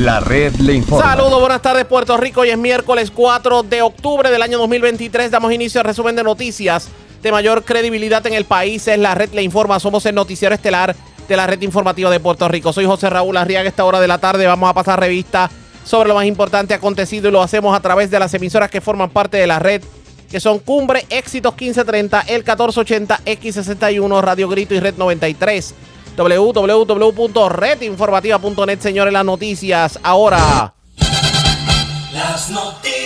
La red le informa. Saludos, buenas tardes Puerto Rico. Hoy es miércoles 4 de octubre del año 2023. Damos inicio al resumen de noticias de mayor credibilidad en el país. Es la red le informa. Somos el noticiero estelar de la red informativa de Puerto Rico. Soy José Raúl Arriaga. Esta hora de la tarde vamos a pasar revista sobre lo más importante acontecido y lo hacemos a través de las emisoras que forman parte de la red que son Cumbre, Éxitos 1530, El 1480, X61, Radio Grito y Red 93 www.redinformativa.net, señores, las noticias. Ahora. Las noticias.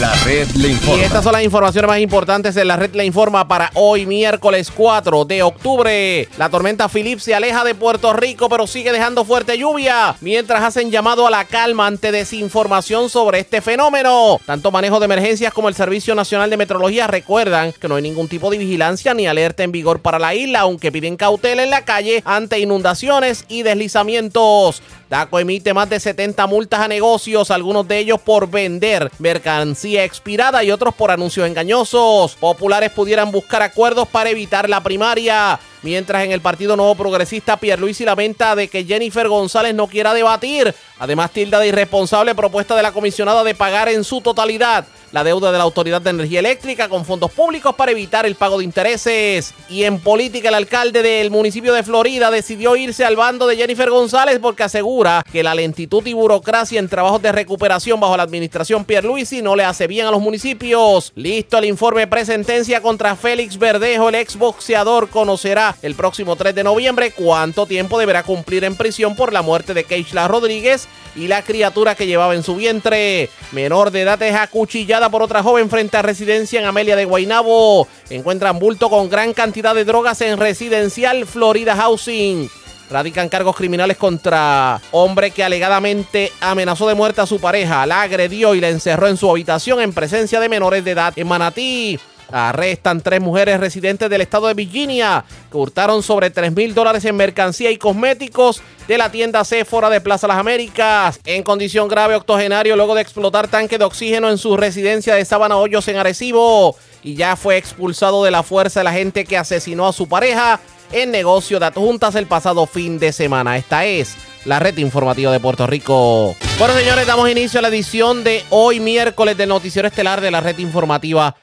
La. Y estas son las informaciones más importantes de la red le informa para hoy, miércoles 4 de octubre. La tormenta Philip se aleja de Puerto Rico, pero sigue dejando fuerte lluvia, mientras hacen llamado a la calma ante desinformación sobre este fenómeno. Tanto manejo de emergencias como el Servicio Nacional de Metrología recuerdan que no hay ningún tipo de vigilancia ni alerta en vigor para la isla, aunque piden cautela en la calle ante inundaciones y deslizamientos. DACO emite más de 70 multas a negocios, algunos de ellos por vender mercancía expirada y otros por anuncios engañosos. Populares pudieran buscar acuerdos para evitar la primaria. Mientras en el Partido Nuevo Progresista Pierluisi lamenta de que Jennifer González no quiera debatir. Además tilda de irresponsable propuesta de la comisionada de pagar en su totalidad la deuda de la Autoridad de Energía Eléctrica con fondos públicos para evitar el pago de intereses. Y en política el alcalde del municipio de Florida decidió irse al bando de Jennifer González porque asegura que la lentitud y burocracia en trabajos de recuperación bajo la administración Pierluisi no le hace bien a los municipios. Listo el informe presentencia contra Félix Verdejo, el exboxeador conocerá el próximo 3 de noviembre cuánto tiempo deberá cumplir en prisión por la muerte de Keishla Rodríguez y la criatura que llevaba en su vientre. Menor de edad es acuchillada por otra joven frente a residencia en Amelia de Guaynabo. Encuentran bulto con gran cantidad de drogas en residencial Florida Housing. Radican cargos criminales contra hombre que alegadamente amenazó de muerte a su pareja, la agredió y la encerró en su habitación en presencia de menores de edad en Manatí. Arrestan tres mujeres residentes del estado de Virginia que hurtaron sobre 3 mil dólares en mercancía y cosméticos de la tienda Sephora de Plaza Las Américas. En condición grave, octogenario luego de explotar tanque de oxígeno en su residencia de Sabana Hoyos en Arecibo. Y ya fue expulsado de la fuerza la gente que asesinó a su pareja en negocio de adjuntas el pasado fin de semana. Esta es la red informativa de Puerto Rico. Bueno, señores, damos inicio a la edición de hoy miércoles del noticiero estelar de la red informativa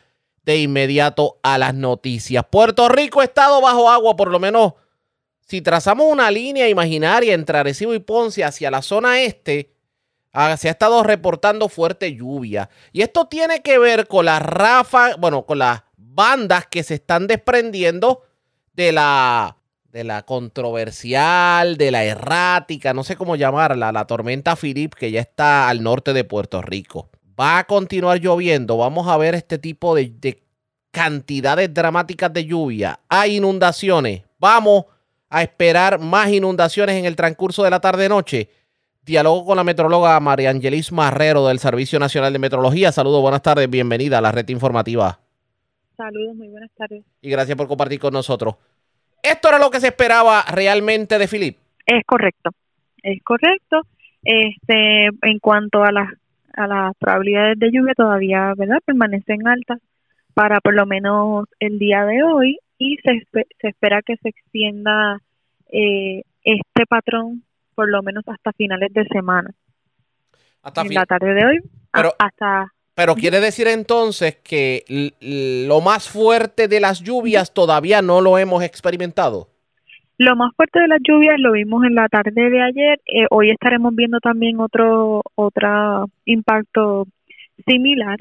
de inmediato a las noticias. Puerto Rico ha estado bajo agua, por lo menos si trazamos una línea imaginaria entre Arecibo y Ponce hacia la zona este, se ha estado reportando fuerte lluvia. Y esto tiene que ver con las rafas, bueno, con las bandas que se están desprendiendo de la, de la controversial, de la errática, no sé cómo llamarla, la tormenta Philip que ya está al norte de Puerto Rico va a continuar lloviendo, vamos a ver este tipo de, cantidades dramáticas de lluvia, hay inundaciones, vamos a esperar más inundaciones en el transcurso de la tarde-noche. Diálogo con la metróloga María Angelis Marrero del Servicio Nacional de Metrología. Saludos, buenas tardes, bienvenida a la red informativa. Saludos, muy buenas tardes. Y gracias por compartir con nosotros. ¿Esto era lo que se esperaba realmente de Filip? Es correcto, es correcto. Este, en cuanto a las a las probabilidades de lluvia todavía verdad permanecen altas para por lo menos el día de hoy y se, se espera que se extienda eh, este patrón por lo menos hasta finales de semana. Hasta en la tarde de hoy pero, hasta... Pero quiere decir entonces que lo más fuerte de las lluvias todavía no lo hemos experimentado. Lo más fuerte de las lluvias lo vimos en la tarde de ayer. Eh, hoy estaremos viendo también otro otro impacto similar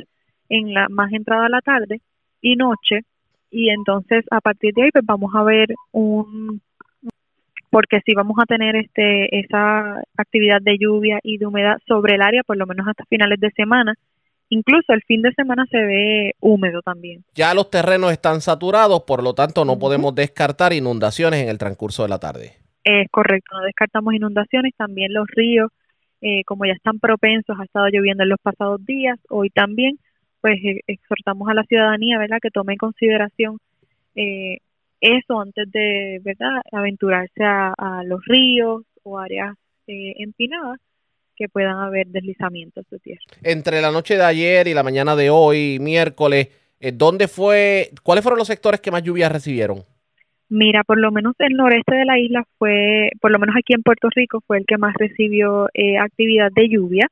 en la más entrada a la tarde y noche. Y entonces a partir de ahí pues vamos a ver un porque si vamos a tener este esa actividad de lluvia y de humedad sobre el área por lo menos hasta finales de semana Incluso el fin de semana se ve húmedo también. Ya los terrenos están saturados, por lo tanto no podemos descartar inundaciones en el transcurso de la tarde. Es correcto, no descartamos inundaciones, también los ríos, eh, como ya están propensos, ha estado lloviendo en los pasados días, hoy también, pues eh, exhortamos a la ciudadanía, ¿verdad?, que tome en consideración eh, eso antes de, ¿verdad?, aventurarse a, a los ríos o áreas empinadas que puedan haber deslizamientos de tierra. Entre la noche de ayer y la mañana de hoy, miércoles, eh, ¿dónde fue, cuáles fueron los sectores que más lluvias recibieron? Mira, por lo menos el noreste de la isla fue, por lo menos aquí en Puerto Rico, fue el que más recibió eh, actividad de lluvia.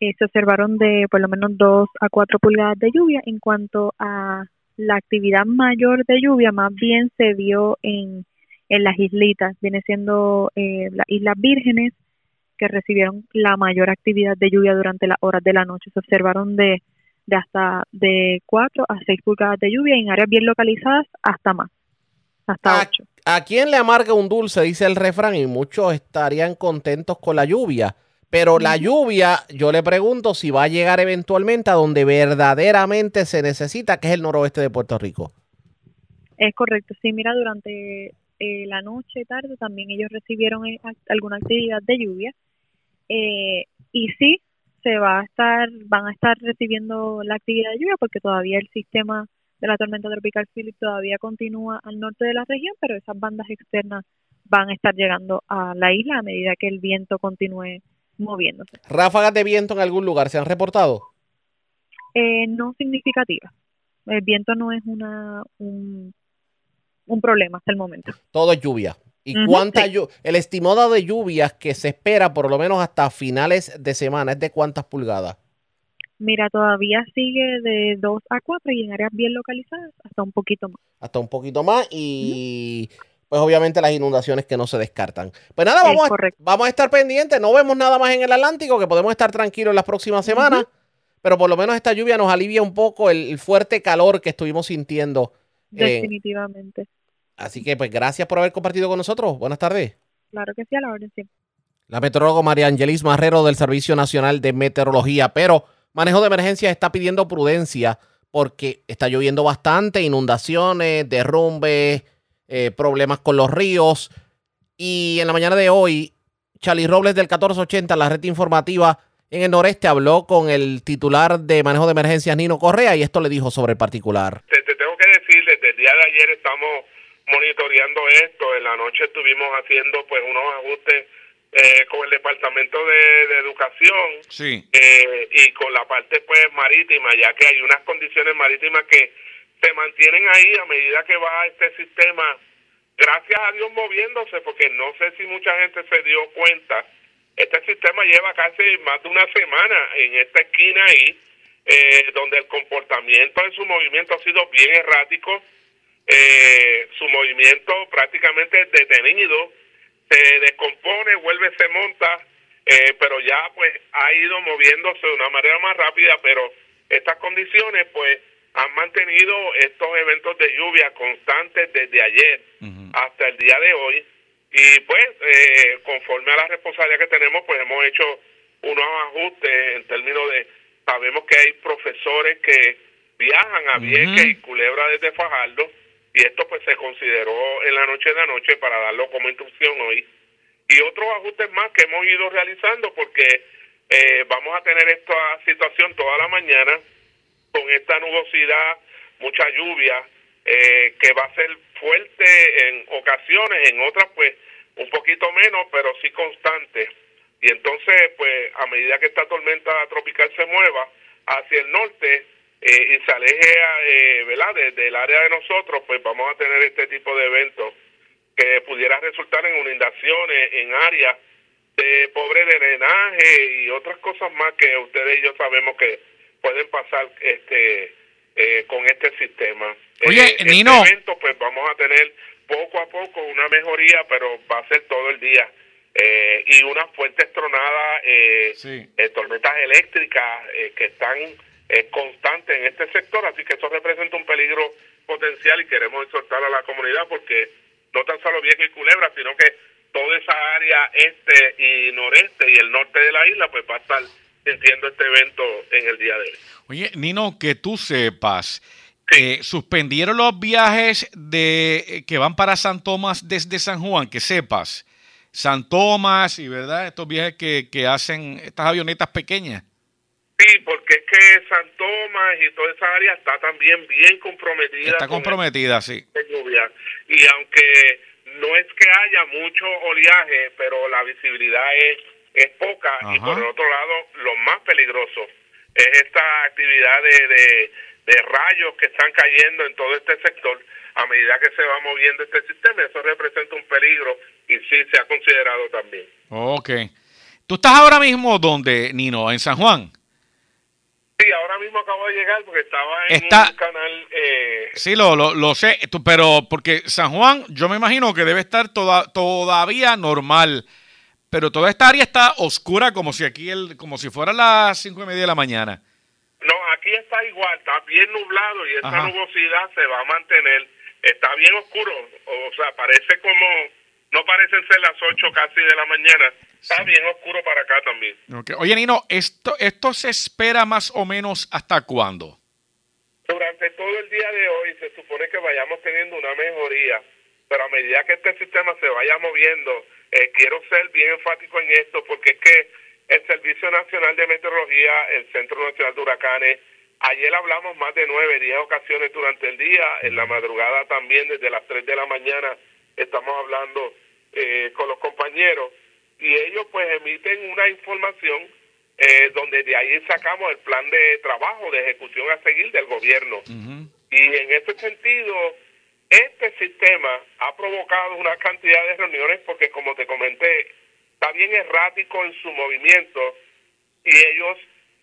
Eh, se observaron de por lo menos 2 a 4 pulgadas de lluvia. En cuanto a la actividad mayor de lluvia, más bien se dio en, en las islitas, viene siendo eh, las Islas Vírgenes, que recibieron la mayor actividad de lluvia durante las horas de la noche. Se observaron de, de hasta de 4 a 6 pulgadas de lluvia y en áreas bien localizadas hasta más, hasta ¿A, 8. a quién le amarga un dulce? Dice el refrán y muchos estarían contentos con la lluvia. Pero la lluvia, yo le pregunto si va a llegar eventualmente a donde verdaderamente se necesita, que es el noroeste de Puerto Rico. Es correcto, sí, mira, durante eh, la noche y tarde también ellos recibieron eh, alguna actividad de lluvia eh, y sí se va a estar, van a estar recibiendo la actividad de lluvia porque todavía el sistema de la tormenta tropical Philip todavía continúa al norte de la región, pero esas bandas externas van a estar llegando a la isla a medida que el viento continúe moviéndose. Ráfagas de viento en algún lugar, ¿se han reportado? Eh, no significativa. El viento no es una un, un problema hasta el momento. Todo es lluvia. ¿Y cuánta sí. El estimado de lluvias que se espera por lo menos hasta finales de semana es de cuántas pulgadas? Mira, todavía sigue de 2 a 4 y en áreas bien localizadas hasta un poquito más. Hasta un poquito más y pues obviamente las inundaciones que no se descartan. Pues nada, vamos a, vamos a estar pendientes. No vemos nada más en el Atlántico, que podemos estar tranquilos las próximas semanas. Pero por lo menos esta lluvia nos alivia un poco el, el fuerte calor que estuvimos sintiendo. en- Definitivamente. Así que pues gracias por haber compartido con nosotros. Buenas tardes. Claro que sí, a la orden siempre. La meteoróloga María Angelis Marrero del Servicio Nacional de Meteorología, pero manejo de emergencias está pidiendo prudencia porque está lloviendo bastante, inundaciones, derrumbes, eh, problemas con los ríos. Y en la mañana de hoy, Charlie Robles del 1480, la red informativa en el noreste, habló con el titular de manejo de emergencias, Nino Correa, y esto le dijo sobre el particular. te, te tengo que decir, desde el día de ayer estamos monitoreando esto. En la noche estuvimos haciendo pues unos ajustes eh, con el Departamento de, de Educación Sí. eh, y con la parte pues marítima, ya que hay unas condiciones marítimas que se mantienen ahí a medida que va este sistema, gracias a Dios moviéndose, porque no sé si mucha gente se dio cuenta. Este sistema lleva casi más de una semana en esta esquina ahí, eh, donde el comportamiento de su movimiento ha sido bien errático, eh, su movimiento prácticamente detenido, se descompone, vuelve, se monta, eh, pero ya pues ha ido moviéndose de una manera más rápida, pero estas condiciones pues han mantenido estos eventos de lluvia constantes desde ayer hasta el día de hoy. Y pues eh, conforme a la responsabilidad que tenemos pues hemos hecho unos ajustes en términos de sabemos que hay profesores que viajan a Vieques y Culebra desde Fajardo y esto pues se consideró en la noche de anoche para darlo como instrucción hoy y otros ajustes más que hemos ido realizando porque eh, vamos a tener esta situación toda la mañana con esta nubosidad, mucha lluvia, eh, que va a ser fuerte en ocasiones, en otras pues un poquito menos, pero sí constante. Y entonces, pues a medida que esta tormenta tropical se mueva hacia el norte eh, y se aleje, eh, ¿verdad?, de- del área de nosotros, pues vamos a tener este tipo de eventos que pudiera resultar en inundaciones en áreas de pobre drenaje y otras cosas más que ustedes y yo sabemos que pueden pasar este eh, con este sistema. Oye, Eh, este Nino. evento, pues vamos a tener poco a poco una mejoría, pero va a ser todo el día. Eh, y unas fuertes tronadas, eh, Sí. eh, tormentas eléctricas eh, que están eh, constantes en este sector, así que eso representa un peligro potencial y queremos exhortar a la comunidad porque no tan solo Vieques y Culebra, sino que toda esa área este y noreste y el norte de la isla pues va a estar sintiendo este evento en el día de hoy. Oye, Nino, que tú sepas, Sí. eh, suspendieron los viajes de eh, que van para San Tomás desde San Juan, que sepas. San Tomás y verdad, estos viajes que, que hacen estas avionetas pequeñas. Sí, porque es que San Tomás y toda esa área está también bien comprometida. Está comprometida, sí. de lluvia. Y aunque no es que haya mucho oleaje, pero la visibilidad es, es poca. Y por el otro lado, lo más peligroso es esta actividad de, de, de rayos que están cayendo en todo este sector a medida que se va moviendo este sistema. Eso representa un peligro y sí se ha considerado también. Ok. ¿Tú estás ahora mismo donde, Nino? ¿En San Juan? Sí, ahora mismo acabo de llegar porque estaba en Está- un canal... Eh, Sí, lo, lo, lo sé, tú- pero porque San Juan, yo me imagino que debe estar toda, todavía normal, pero toda esta área está oscura como si aquí, el, como si fuera las cinco y media de la mañana. No, aquí está igual, está bien nublado y esta Ajá. nubosidad se va a mantener. Está bien oscuro, o sea, parece como, no parecen ser las 8 casi de la mañana. Está bien oscuro para acá también. Oye, Nino, ¿esto, ¿esto se espera más o menos hasta cuándo? Durante todo el día de hoy se supone que vayamos teniendo una mejoría, pero a medida que este sistema se vaya moviendo, eh, quiero ser bien enfático en esto porque es que el Servicio Nacional de Meteorología, el Centro Nacional de Huracanes, ayer hablamos más de nueve, diez ocasiones durante el día, en la madrugada también desde las tres de la mañana estamos hablando eh, con los compañeros y ellos pues emiten una información eh, donde de ahí sacamos el plan de trabajo, de ejecución a seguir del gobierno. Y en ese sentido, este sistema ha provocado una cantidad de reuniones porque, como te comenté, está bien errático en su movimiento y ellos,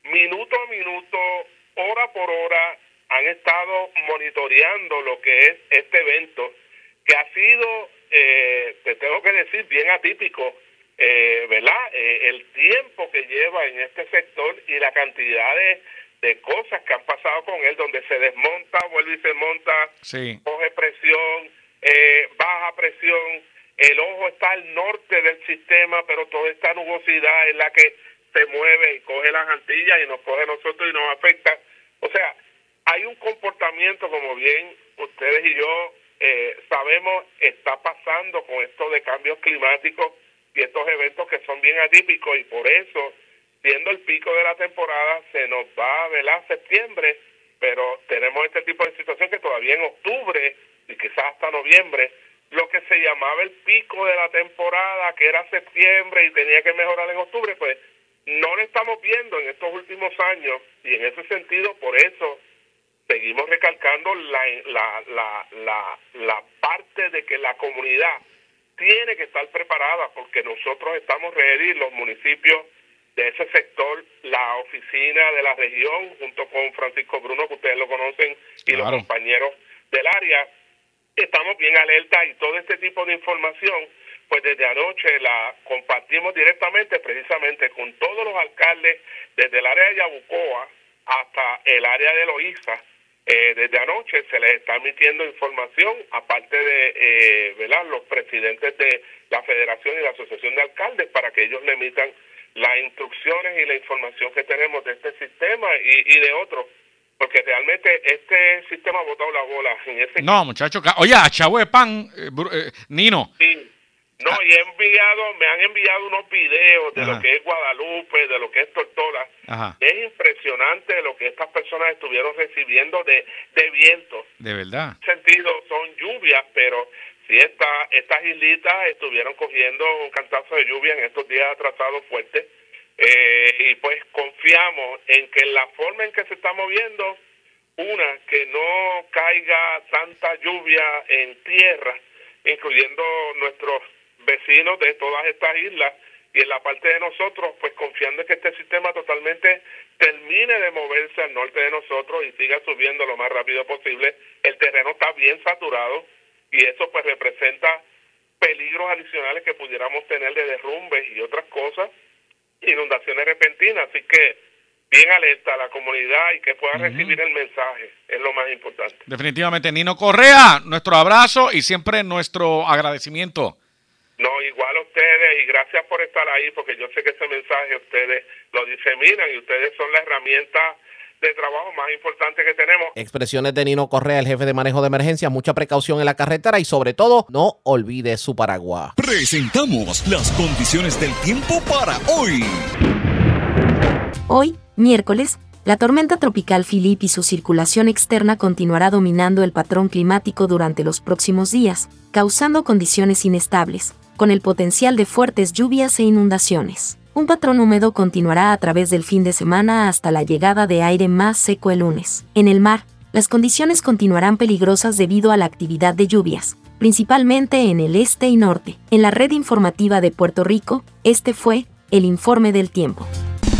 minuto a minuto, hora por hora, han estado monitoreando lo que es este evento, que ha sido, eh, te tengo que decir, bien atípico, eh, ¿verdad? Eh, el tiempo que lleva en este sector y la cantidad de, de cosas que han pasado con él, donde se desmonta, vuelve y se monta, Sí. coge presión, eh, baja presión, el ojo está al norte del sistema, pero toda esta nubosidad es la que se mueve y coge las antillas y nos coge a nosotros y nos afecta. O sea, hay un comportamiento, como bien ustedes y yo eh, sabemos, está pasando con esto de cambios climáticos y estos eventos que son bien atípicos y por eso, siendo el pico de la temporada, se nos va a velar septiembre, pero tenemos este tipo de situación que todavía en octubre y quizás hasta noviembre, lo que se llamaba el pico de la temporada, que era septiembre y tenía que mejorar en octubre, pues no lo estamos viendo en estos últimos años y en ese sentido, por eso seguimos recalcando la, la, la, la, la parte de que la comunidad tiene que estar preparada porque nosotros estamos ready, los municipios de ese sector, la oficina de la región, junto con Francisco Bruno, que ustedes lo conocen, y los compañeros del área, estamos bien alerta y todo este tipo de información, pues desde anoche la compartimos directamente precisamente con todos los alcaldes, desde el área de Yabucoa hasta el área de Loíza. Eh, desde anoche se les está emitiendo información, aparte de eh, ¿verdad? los presidentes de la Federación y la Asociación de Alcaldes, para que ellos le emitan las instrucciones y la información que tenemos de este sistema y, y de otros. Porque realmente este sistema ha botado la bola en ese No, muchacho. ca- Oye, a Chavo de Pan, eh, eh, Nino. Sí. No, y he enviado, me han enviado unos videos de Ajá. lo que es Guadalupe, de lo que es Tortola. Ajá. Es impresionante lo que estas personas estuvieron recibiendo de, de viento. De verdad. En sentido, son lluvias, pero si esta, estas islitas estuvieron cogiendo un cantazo de lluvia en estos días atrasados fuertes. Eh, y pues confiamos en que la forma en que se está moviendo, una, que no caiga tanta lluvia en tierra, incluyendo nuestros vecinos de todas estas islas, y en la parte de nosotros, pues confiando en que este sistema totalmente termine de moverse al norte de nosotros y siga subiendo lo más rápido posible. El terreno está bien saturado y eso pues representa peligros adicionales que pudiéramos tener de derrumbes y otras cosas, inundaciones repentinas, así que bien alerta a la comunidad y que pueda recibir el mensaje, es lo más importante. Definitivamente. Nino Correa, nuestro abrazo y siempre nuestro agradecimiento. No, igual a ustedes y gracias por estar ahí porque yo sé que ese mensaje ustedes lo diseminan y ustedes son la herramienta de trabajo más importante que tenemos. Expresiones de Nino Correa, el jefe de manejo de emergencia. Mucha precaución en la carretera y sobre todo, no olvide su paraguas. Presentamos las condiciones del tiempo para hoy. Hoy, miércoles, la tormenta tropical Philip y su circulación externa continuará dominando el patrón climático durante los próximos días, causando condiciones inestables, con el potencial de fuertes lluvias e inundaciones. Un patrón húmedo continuará a través del fin de semana hasta la llegada de aire más seco el lunes. En el mar, las condiciones continuarán peligrosas debido a la actividad de lluvias, principalmente en el este y norte. En la red informativa de Puerto Rico, este fue el informe del tiempo.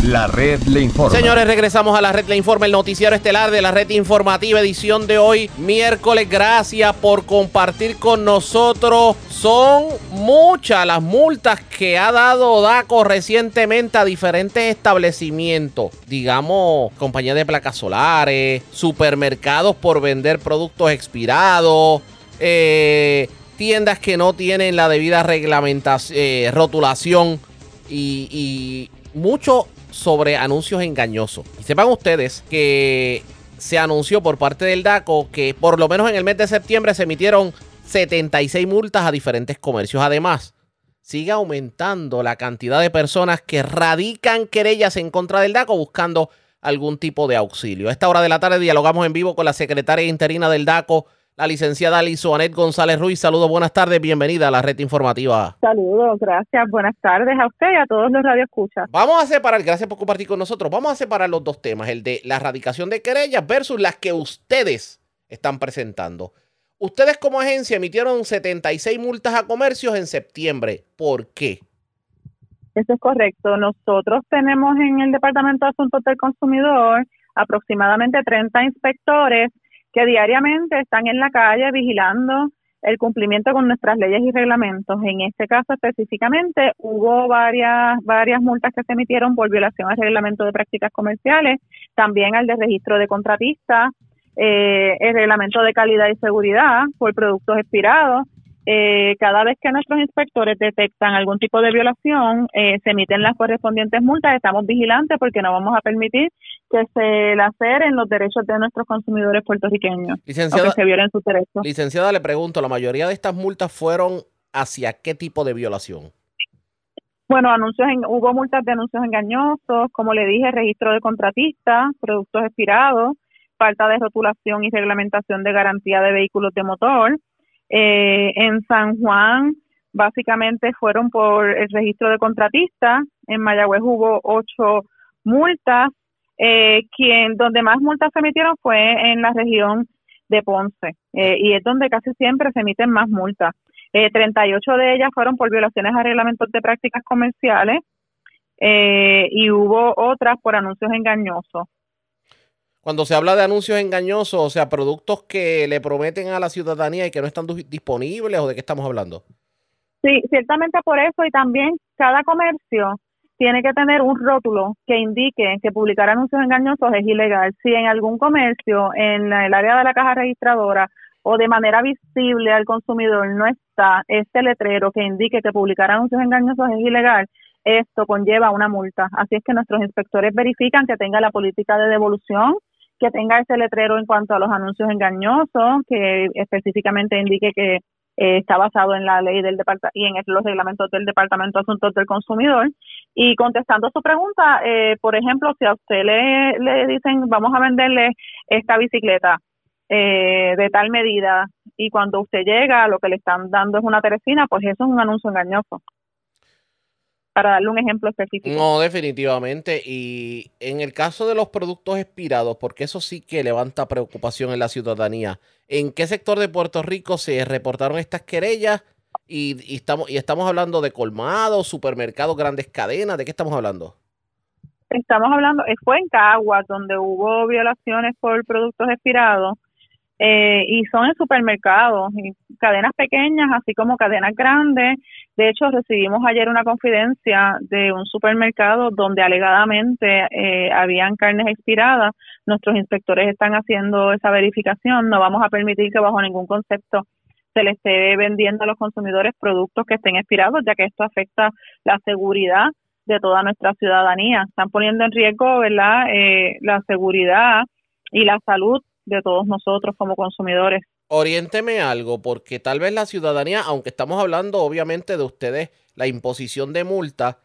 La red le informa. Señores, regresamos a la red Le Informa, el noticiero estelar de la red informativa, edición de hoy, miércoles. Gracias por compartir con nosotros. Son muchas las multas que ha dado DACO recientemente a diferentes establecimientos. Digamos, compañías de placas solares, supermercados por vender productos expirados, eh, tiendas que no tienen la debida reglamentación, eh, rotulación y, y mucho sobre anuncios engañosos. Y sepan ustedes que se anunció por parte del DACO que por lo menos en el mes de septiembre se emitieron 76 multas a diferentes comercios. Además, sigue aumentando la cantidad de personas que radican querellas en contra del DACO buscando algún tipo de auxilio. A esta hora de la tarde dialogamos en vivo con la secretaria interina del DACO, la licenciada Lizoanet González Ruiz. Saludos, buenas tardes, bienvenida a la red informativa. Saludos, gracias, buenas tardes a usted y a todos los radioescuchas. Vamos a separar, gracias por compartir con nosotros, vamos a separar los dos temas, el de la erradicación de querellas versus las que ustedes están presentando. Ustedes como agencia emitieron 76 multas a comercios en septiembre. ¿Por qué? Eso es correcto. Nosotros tenemos en el Departamento de Asuntos del Consumidor aproximadamente 30 inspectores que diariamente están en la calle vigilando el cumplimiento con nuestras leyes y reglamentos. En este caso específicamente hubo varias varias multas que se emitieron por violación al reglamento de prácticas comerciales, también al de registro de contratistas, eh, el reglamento de calidad y seguridad por productos expirados. Eh, cada vez que nuestros inspectores detectan algún tipo de violación, eh, se emiten las correspondientes multas. Estamos vigilantes porque no vamos a permitir que se laceren los derechos de nuestros consumidores puertorriqueños Licenciada, o que se violen sus derechos. licenciada, le pregunto, ¿la mayoría de estas multas fueron hacia qué tipo de violación? Bueno, anuncios en- hubo multas de anuncios engañosos, como le dije, registro de contratistas, productos expirados, falta de rotulación y reglamentación de garantía de vehículos de motor. Eh, en San Juan, básicamente fueron por el registro de contratistas. En Mayagüez hubo ocho multas. Eh, quien donde más multas se emitieron fue en la región de Ponce eh, y es donde casi siempre se emiten más multas. Eh, 38 de ellas fueron por violaciones a reglamentos de prácticas comerciales eh, y hubo otras por anuncios engañosos. Cuando se habla de anuncios engañosos, o sea, productos que le prometen a la ciudadanía y que no están disponibles, ¿o de qué estamos hablando? Sí, ciertamente por eso y también cada comercio tiene que tener un rótulo que indique que publicar anuncios engañosos es ilegal. Si en algún comercio, en el área de la caja registradora o de manera visible al consumidor no está este letrero que indique que publicar anuncios engañosos es ilegal, esto conlleva una multa. Así es que nuestros inspectores verifican que tenga la política de devolución, que tenga ese letrero en cuanto a los anuncios engañosos, que específicamente indique que eh, está basado en la ley del departamento y en los reglamentos del Departamento de Asuntos del Consumidor. Y contestando su pregunta, eh, por ejemplo, si a usted le, le dicen vamos a venderle esta bicicleta eh, de tal medida y cuando usted llega lo que le están dando es una teresina, pues eso es un anuncio engañoso. Para darle un ejemplo específico. No, definitivamente. Y en el caso de los productos expirados, porque eso sí que levanta preocupación en la ciudadanía, ¿en qué sector de Puerto Rico se reportaron estas querellas? Y, y estamos, y estamos hablando de colmados, supermercados, grandes cadenas, ¿de qué estamos hablando? Estamos hablando, eh, fue en Caguas donde hubo violaciones por productos expirados eh, y son en supermercados, y cadenas pequeñas, así como cadenas grandes. De hecho, recibimos ayer una confidencia de un supermercado donde alegadamente eh, habían carnes expiradas. Nuestros inspectores están haciendo esa verificación. No vamos a permitir que bajo ningún concepto se le esté vendiendo a los consumidores productos que estén expirados, ya que esto afecta la seguridad de toda nuestra ciudadanía. Están poniendo en riesgo, ¿verdad?, eh, la seguridad y la salud de todos nosotros como consumidores. Oriénteme algo, porque tal vez la ciudadanía, aunque estamos hablando obviamente de ustedes, la imposición de multa,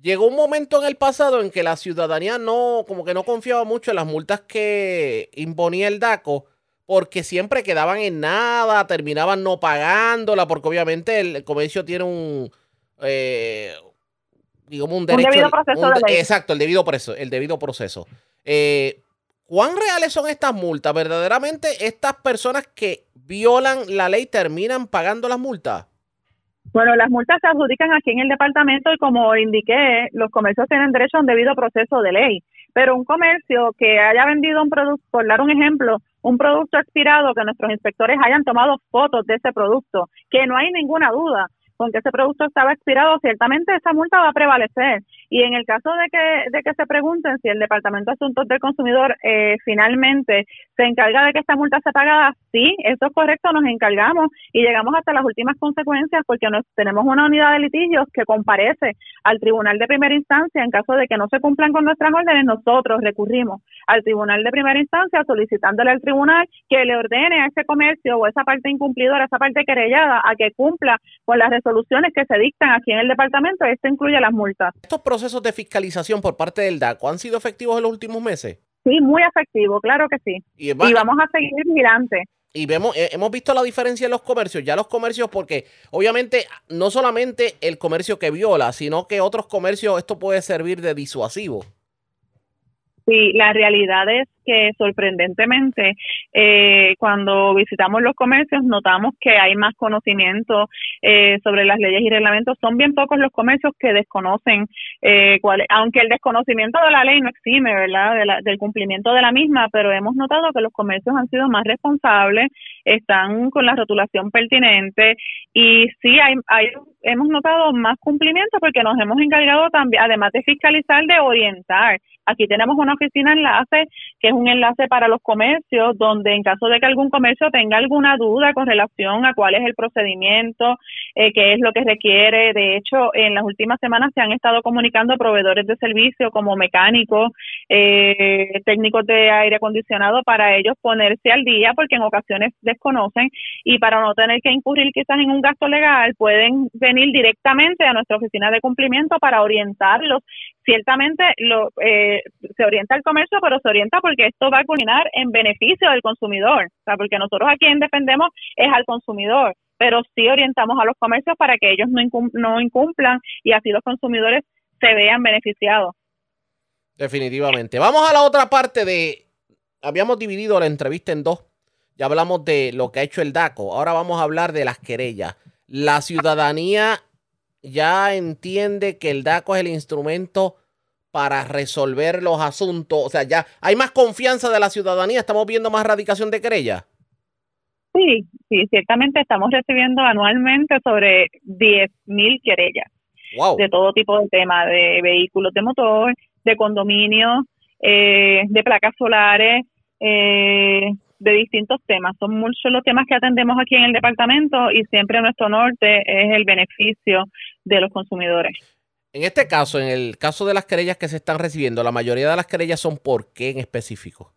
llegó un momento en el pasado en que la ciudadanía no, como que no confiaba mucho en las multas que imponía el DACO, porque siempre quedaban en nada, terminaban no pagándola, porque obviamente el, comercio tiene un, eh, digamos, un derecho. debido proceso un de de- ley. Exacto, el debido proceso. El debido proceso. Eh, ¿Cuán reales son estas multas? ¿Verdaderamente estas personas que violan la ley terminan pagando las multas? Bueno, las multas se adjudican aquí en el departamento y como indiqué, los comercios tienen derecho a un debido proceso de ley. Pero un comercio que haya vendido un producto, por dar un ejemplo, un producto expirado, que nuestros inspectores hayan tomado fotos de ese producto, que no hay ninguna duda con que ese producto estaba expirado, ciertamente esa multa va a prevalecer. Y en el caso de que, de que se pregunten si el Departamento de Asuntos del Consumidor eh, finalmente se encarga de que esta multa sea pagada, sí, eso es correcto, nos encargamos y llegamos hasta las últimas consecuencias porque nos, tenemos una unidad de litigios que comparece al Tribunal de Primera Instancia en caso de que no se cumplan con nuestras órdenes, nosotros recurrimos al Tribunal de Primera Instancia solicitándole al Tribunal que le ordene a ese comercio o esa parte incumplidora, esa parte querellada, a que cumpla con las soluciones que se dictan aquí en el departamento, esto incluye las multas. ¿Estos procesos de fiscalización por parte del DACO han sido efectivos en los últimos meses? Sí, muy efectivos, claro que sí. Y, vamos a seguir mirante. Y vemos, eh, hemos visto la diferencia en los comercios, ya los comercios, porque obviamente no solamente el comercio que viola, sino que otros comercios esto puede servir de disuasivo. Sí, la realidad es que sorprendentemente eh, cuando visitamos los comercios notamos que hay más conocimiento eh, sobre las leyes y reglamentos. Son bien pocos los comercios que desconocen, eh, cuál, aunque el desconocimiento de la ley no exime, ¿verdad?, del cumplimiento de la misma, pero hemos notado que los comercios han sido más responsables, están con la rotulación pertinente y sí hay, hay hemos notado más cumplimiento porque nos hemos encargado también, además de fiscalizar, de orientar. Aquí tenemos una oficina enlace que es un enlace para los comercios, donde en caso de que algún comercio tenga alguna duda con relación a cuál es el procedimiento, eh, qué es lo que requiere. De hecho, en las últimas semanas se han estado comunicando proveedores de servicio como mecánicos, eh, técnicos de aire acondicionado para ellos ponerse al día, porque en ocasiones desconocen y para no tener que incurrir quizás en un gasto legal, pueden venir directamente a nuestra oficina de cumplimiento para orientarlos. Ciertamente lo, eh, se orienta el comercio, pero se orienta porque esto va a culminar en beneficio del consumidor, o sea, porque nosotros a quien defendemos es al consumidor, pero sí orientamos a los comercios para que ellos no, no incumplan y así los consumidores se vean beneficiados. Definitivamente. Vamos a la otra parte de... Habíamos dividido la entrevista en dos. Ya hablamos de lo que ha hecho el DACO. Ahora vamos a hablar de las querellas la ciudadanía ya entiende que el DACO es el instrumento para resolver los asuntos. O sea, ya hay más confianza de la ciudadanía. Estamos viendo más radicación de querella. Sí, sí, ciertamente estamos recibiendo anualmente sobre 10.000 querellas de todo tipo de temas, de vehículos de motor, de condominios, eh, de placas solares, eh, de distintos temas. Son muchos los temas que atendemos aquí en el departamento y siempre nuestro norte es el beneficio de los consumidores. En este caso, en el caso de las querellas que se están recibiendo, la mayoría de las querellas son por qué en específico.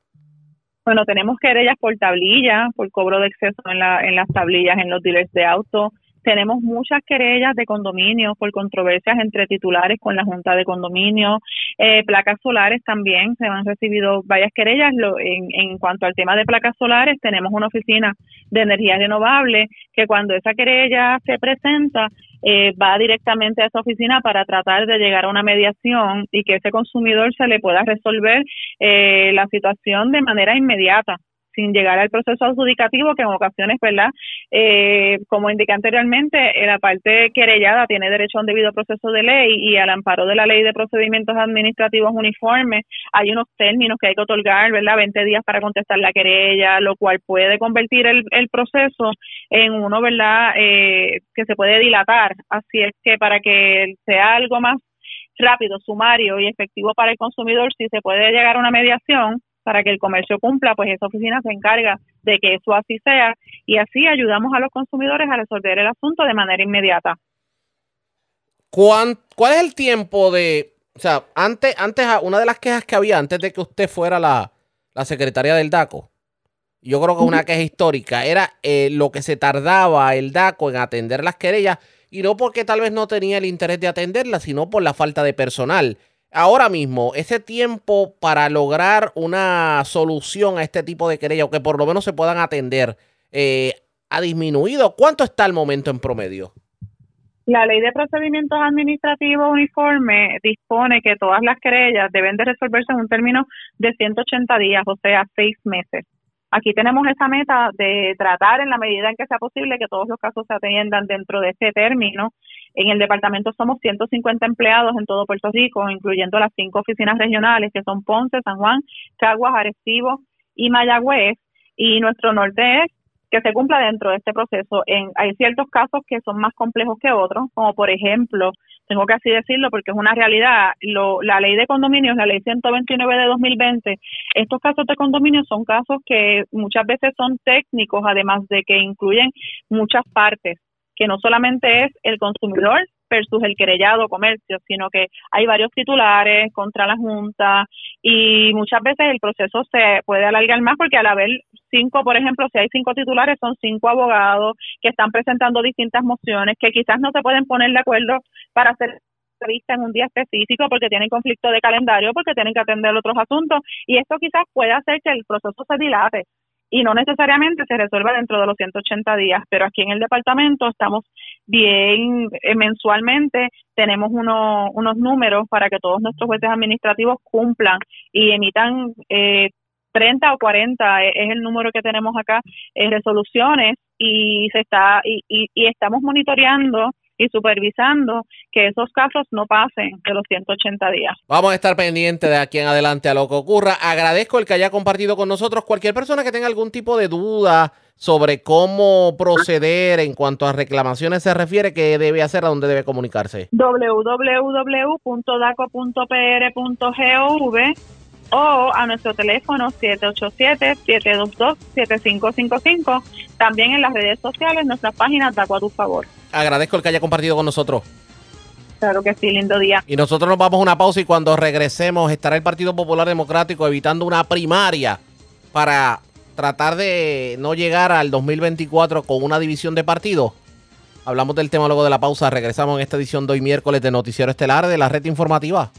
Bueno, tenemos querellas por tablilla, por cobro de exceso en, la, en las tablillas en los dealers de auto, tenemos muchas querellas de condominio por controversias entre titulares con la Junta de Condominio. Eh, placas solares también, se han recibido varias querellas. en, en cuanto al tema de placas solares, tenemos una oficina de energía renovable que cuando esa querella se presenta, eh, va directamente a esa oficina para tratar de llegar a una mediación y que ese consumidor se le pueda resolver eh, la situación de manera inmediata sin llegar al proceso adjudicativo que en ocasiones, ¿verdad? Eh, como indiqué anteriormente, la parte querellada tiene derecho a un debido proceso de ley y al amparo de la ley de procedimientos administrativos uniformes hay unos términos que hay que otorgar, ¿verdad? 20 días para contestar la querella, lo cual puede convertir el, el proceso en uno, ¿verdad? Eh, que se puede dilatar. Así es que para que sea algo más rápido, sumario y efectivo para el consumidor, si se puede llegar a una mediación, para que el comercio cumpla, pues esa oficina se encarga de que eso así sea y así ayudamos a los consumidores a resolver el asunto de manera inmediata. ¿Cuál, cuál es el tiempo de, o sea, antes, antes, una de las quejas que había antes de que usted fuera la, la secretaria del DACO, yo creo que una queja histórica, era eh, lo que se tardaba el DACO en atender las querellas y no porque tal vez no tenía el interés de atenderlas, sino por la falta de personal ahora mismo, ese tiempo para lograr una solución a este tipo de querellas o que por lo menos se puedan atender, eh, ha disminuido. ¿Cuánto está el momento en promedio? La ley de procedimientos administrativos uniforme dispone que todas las querellas deben de resolverse en un término de 180 días, o sea, seis meses. Aquí tenemos esa meta de tratar en la medida en que sea posible que todos los casos se atiendan dentro de ese término. En el departamento somos 150 empleados en todo Puerto Rico, incluyendo las cinco oficinas regionales que son Ponce, San Juan, Caguas, Arecibo y Mayagüez. Y nuestro norte es que se cumpla dentro de este proceso. En, hay ciertos casos que son más complejos que otros, como por ejemplo, tengo que así decirlo porque es una realidad, lo, la ley de condominios, la ley 129 de 2020, estos casos de condominios son casos que muchas veces son técnicos, además de que incluyen muchas partes, que no solamente es el consumidor, versus el querellado comercio, sino que hay varios titulares contra la Junta y muchas veces el proceso se puede alargar más porque al haber cinco, por ejemplo, si hay cinco titulares, son cinco abogados que están presentando distintas mociones que quizás no se pueden poner de acuerdo para hacer vista en un día específico porque tienen conflicto de calendario, porque tienen que atender otros asuntos. Y esto quizás puede hacer que el proceso se dilate y no necesariamente se resuelva dentro de los 180 días, pero aquí en el departamento estamos bien eh, mensualmente, tenemos unos números para que todos nuestros jueces administrativos cumplan y emitan eh, 30 o 40 es el número que tenemos acá en resoluciones y se está y, y estamos monitoreando y supervisando que esos casos no pasen de los 180 días. Vamos a estar pendientes de aquí en adelante a lo que ocurra. Agradezco el que haya compartido con nosotros. Cualquier persona que tenga algún tipo de duda sobre cómo proceder en cuanto a reclamaciones se refiere, ¿qué debe hacer? ¿A dónde debe comunicarse? www.daco.pr.gov o a nuestro teléfono 787-722-7555. También en las redes sociales, nuestras páginas Daco a tu favor. Agradezco el que haya compartido con nosotros. Claro que sí, lindo día. Y nosotros nos vamos a una pausa y cuando regresemos estará el Partido Popular Democrático evitando una primaria para tratar de no llegar al 2024 con una división de partidos. Hablamos del tema luego de la pausa. Regresamos en esta edición de hoy miércoles de Noticiero Estelar de la red informativa.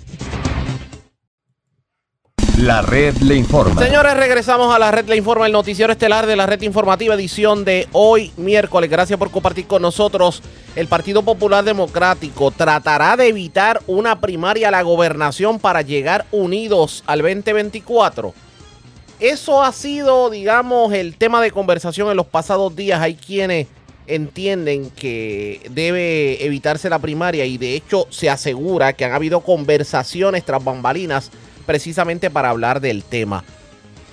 La red le informa. Señores, regresamos a la red le informa, el noticiero estelar de la red informativa, edición de hoy miércoles. Gracias por compartir con nosotros. El Partido Popular Democrático tratará de evitar una primaria a la gobernación para llegar unidos al 2024. Eso ha sido, digamos, el tema de conversación en los pasados días. Hay quienes entienden que debe evitarse la primaria y de hecho se asegura que han habido conversaciones tras bambalinas precisamente para hablar del tema.